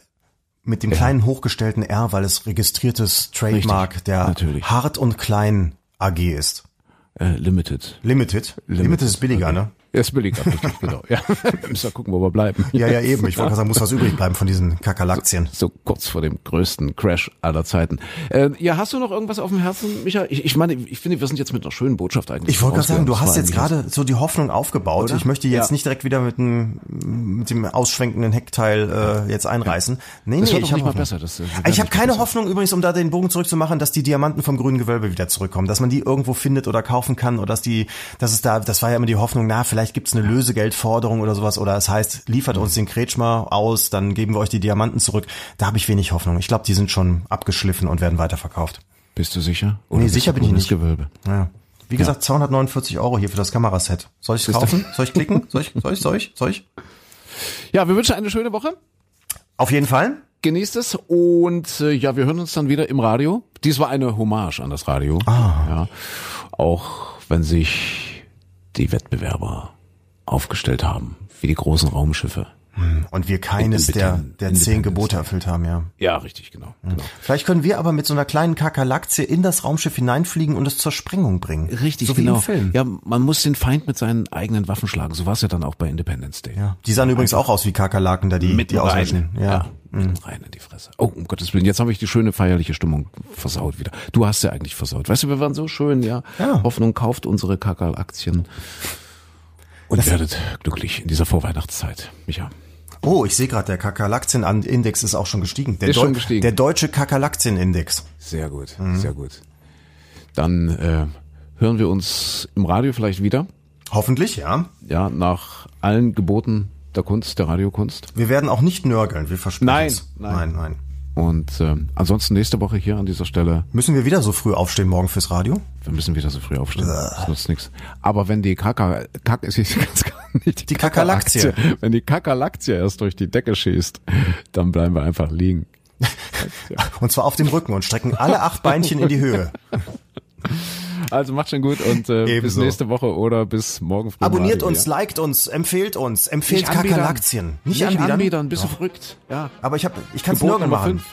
mit dem kleinen hochgestellten R, weil es registriertes Trademark Richtig, der natürlich. Hart und Klein AG ist. Äh, limited. Limited. Limited, ist billiger, ne? Er ist richtig, genau. Ja, wir müssen mal gucken, wo wir bleiben. Ja, ja, eben. Ich wollte gerade sagen, muss was übrig bleiben von diesen Kakerlaktien. So kurz vor dem größten Crash aller Zeiten. Äh, ja, hast du noch irgendwas auf dem Herzen, Micha? Ich, ich meine, ich finde, wir sind jetzt mit einer schönen Botschaft eigentlich. Ich wollte gerade sagen, du hast Das jetzt gerade so die Hoffnung aufgebaut. Oder? Ich möchte jetzt Ja. nicht direkt wieder mit dem, mit dem ausschwenkenden Heckteil äh, jetzt einreißen. Nee, Das nee, ich habe mal besser, das, äh, wird ich habe keine besser. Hoffnung übrigens, um da den Bogen zurückzumachen, dass die Diamanten vom grünen Gewölbe wieder zurückkommen, dass man die irgendwo findet oder kaufen kann oder dass die, dass es da, das war ja immer die Hoffnung, na, vielleicht gibt's eine Lösegeldforderung oder sowas oder es heißt, liefert uns den Kretschmer aus, dann geben wir euch die Diamanten zurück. Da habe ich wenig Hoffnung. Ich glaube, die sind schon abgeschliffen und werden weiterverkauft. Bist du sicher? Oder Nee, sicher bin ich nicht. Gewölbe. Ja. Wie gesagt, 249 Euro hier für das Kameraset. Soll ich kaufen? Soll ich klicken? Soll ich, soll ich, soll ich, soll ich? Ja, wir wünschen eine schöne Woche. Auf jeden Fall. Genießt es und äh, ja, wir hören uns dann wieder im Radio. Dies war eine Hommage an das Radio. Ah. Ja, auch wenn sich die Wettbewerber aufgestellt haben, wie die großen Raumschiffe. Und wir keines der, der zehn Gebote erfüllt haben, ja. Ja, richtig, genau. genau. Vielleicht können wir aber mit so einer kleinen Kakerlaktie in das Raumschiff hineinfliegen und es zur Sprengung bringen. Richtig, so wie genau. im Film. Ja, man muss den Feind mit seinen eigenen Waffen schlagen. So war es ja dann auch bei Independence Day. Ja. Die sahen übrigens auch aus wie Kakerlaken, da die, Mit die auslöschen. rein. Ja. Mit rein in die Fresse. Oh, um Gottes Willen, jetzt habe ich die schöne feierliche Stimmung versaut wieder. Du hast ja eigentlich versaut. Weißt du, wir waren so schön, ja. Ja. Hoffnung kauft unsere Kakal-Aktien und werdet glücklich in dieser Vorweihnachtszeit. Micha. Oh, ich sehe gerade, der Kakerlaktienindex ist auch schon gestiegen. Der, Ist schon gestiegen. der deutsche Kakerlaktienindex. Sehr gut, sehr gut. Dann äh, hören wir uns im Radio vielleicht wieder. Hoffentlich, ja. Ja, nach allen Geboten der Kunst, der Radiokunst. Wir werden auch nicht nörgeln, wir versprechen Nein, es. nein. nein, nein. Und äh, ansonsten nächste Woche hier an dieser Stelle Müssen wir wieder so früh aufstehen morgen fürs Radio? Wir müssen wieder so früh aufstehen. Das nutzt nichts. Aber wenn die Kaka, Kak ist jetzt ganz gar nicht Die Kakerlaktie. Kakerlaktie. Wenn die Kakerlaktie erst durch die Decke schießt, dann bleiben wir einfach liegen. Und zwar auf dem Rücken und strecken alle acht Beinchen in die Höhe. Also macht schon gut und äh, bis nächste Woche oder bis morgen früh. Abonniert Radio, uns, ja. liked uns, empfehlt uns, empfehlt Nicht anbiedern. Kakerlaktien. Nicht, Nicht anbiedern. anbiedern, bist du verrückt. Ja. Aber ich hab, ich kann es nirgends Nummer machen. fünf.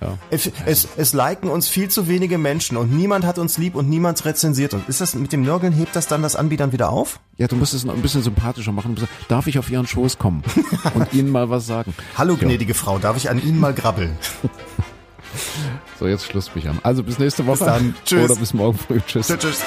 Ja. Es, es, es liken uns viel zu wenige Menschen und niemand hat uns lieb und niemand rezensiert uns. Ist das mit dem Nörgeln, hebt das dann das Anbiedern wieder auf? ja, du musst es noch ein bisschen sympathischer machen. Darf ich auf Ihren Schoß kommen und Ihnen mal was sagen? Hallo Ja. gnädige Frau, darf ich an Ihnen mal grabbeln? So, jetzt Schluss mich an. Also bis nächste Woche. dann. Tschüss. Oder bis morgen früh. Tschüss. tschüss.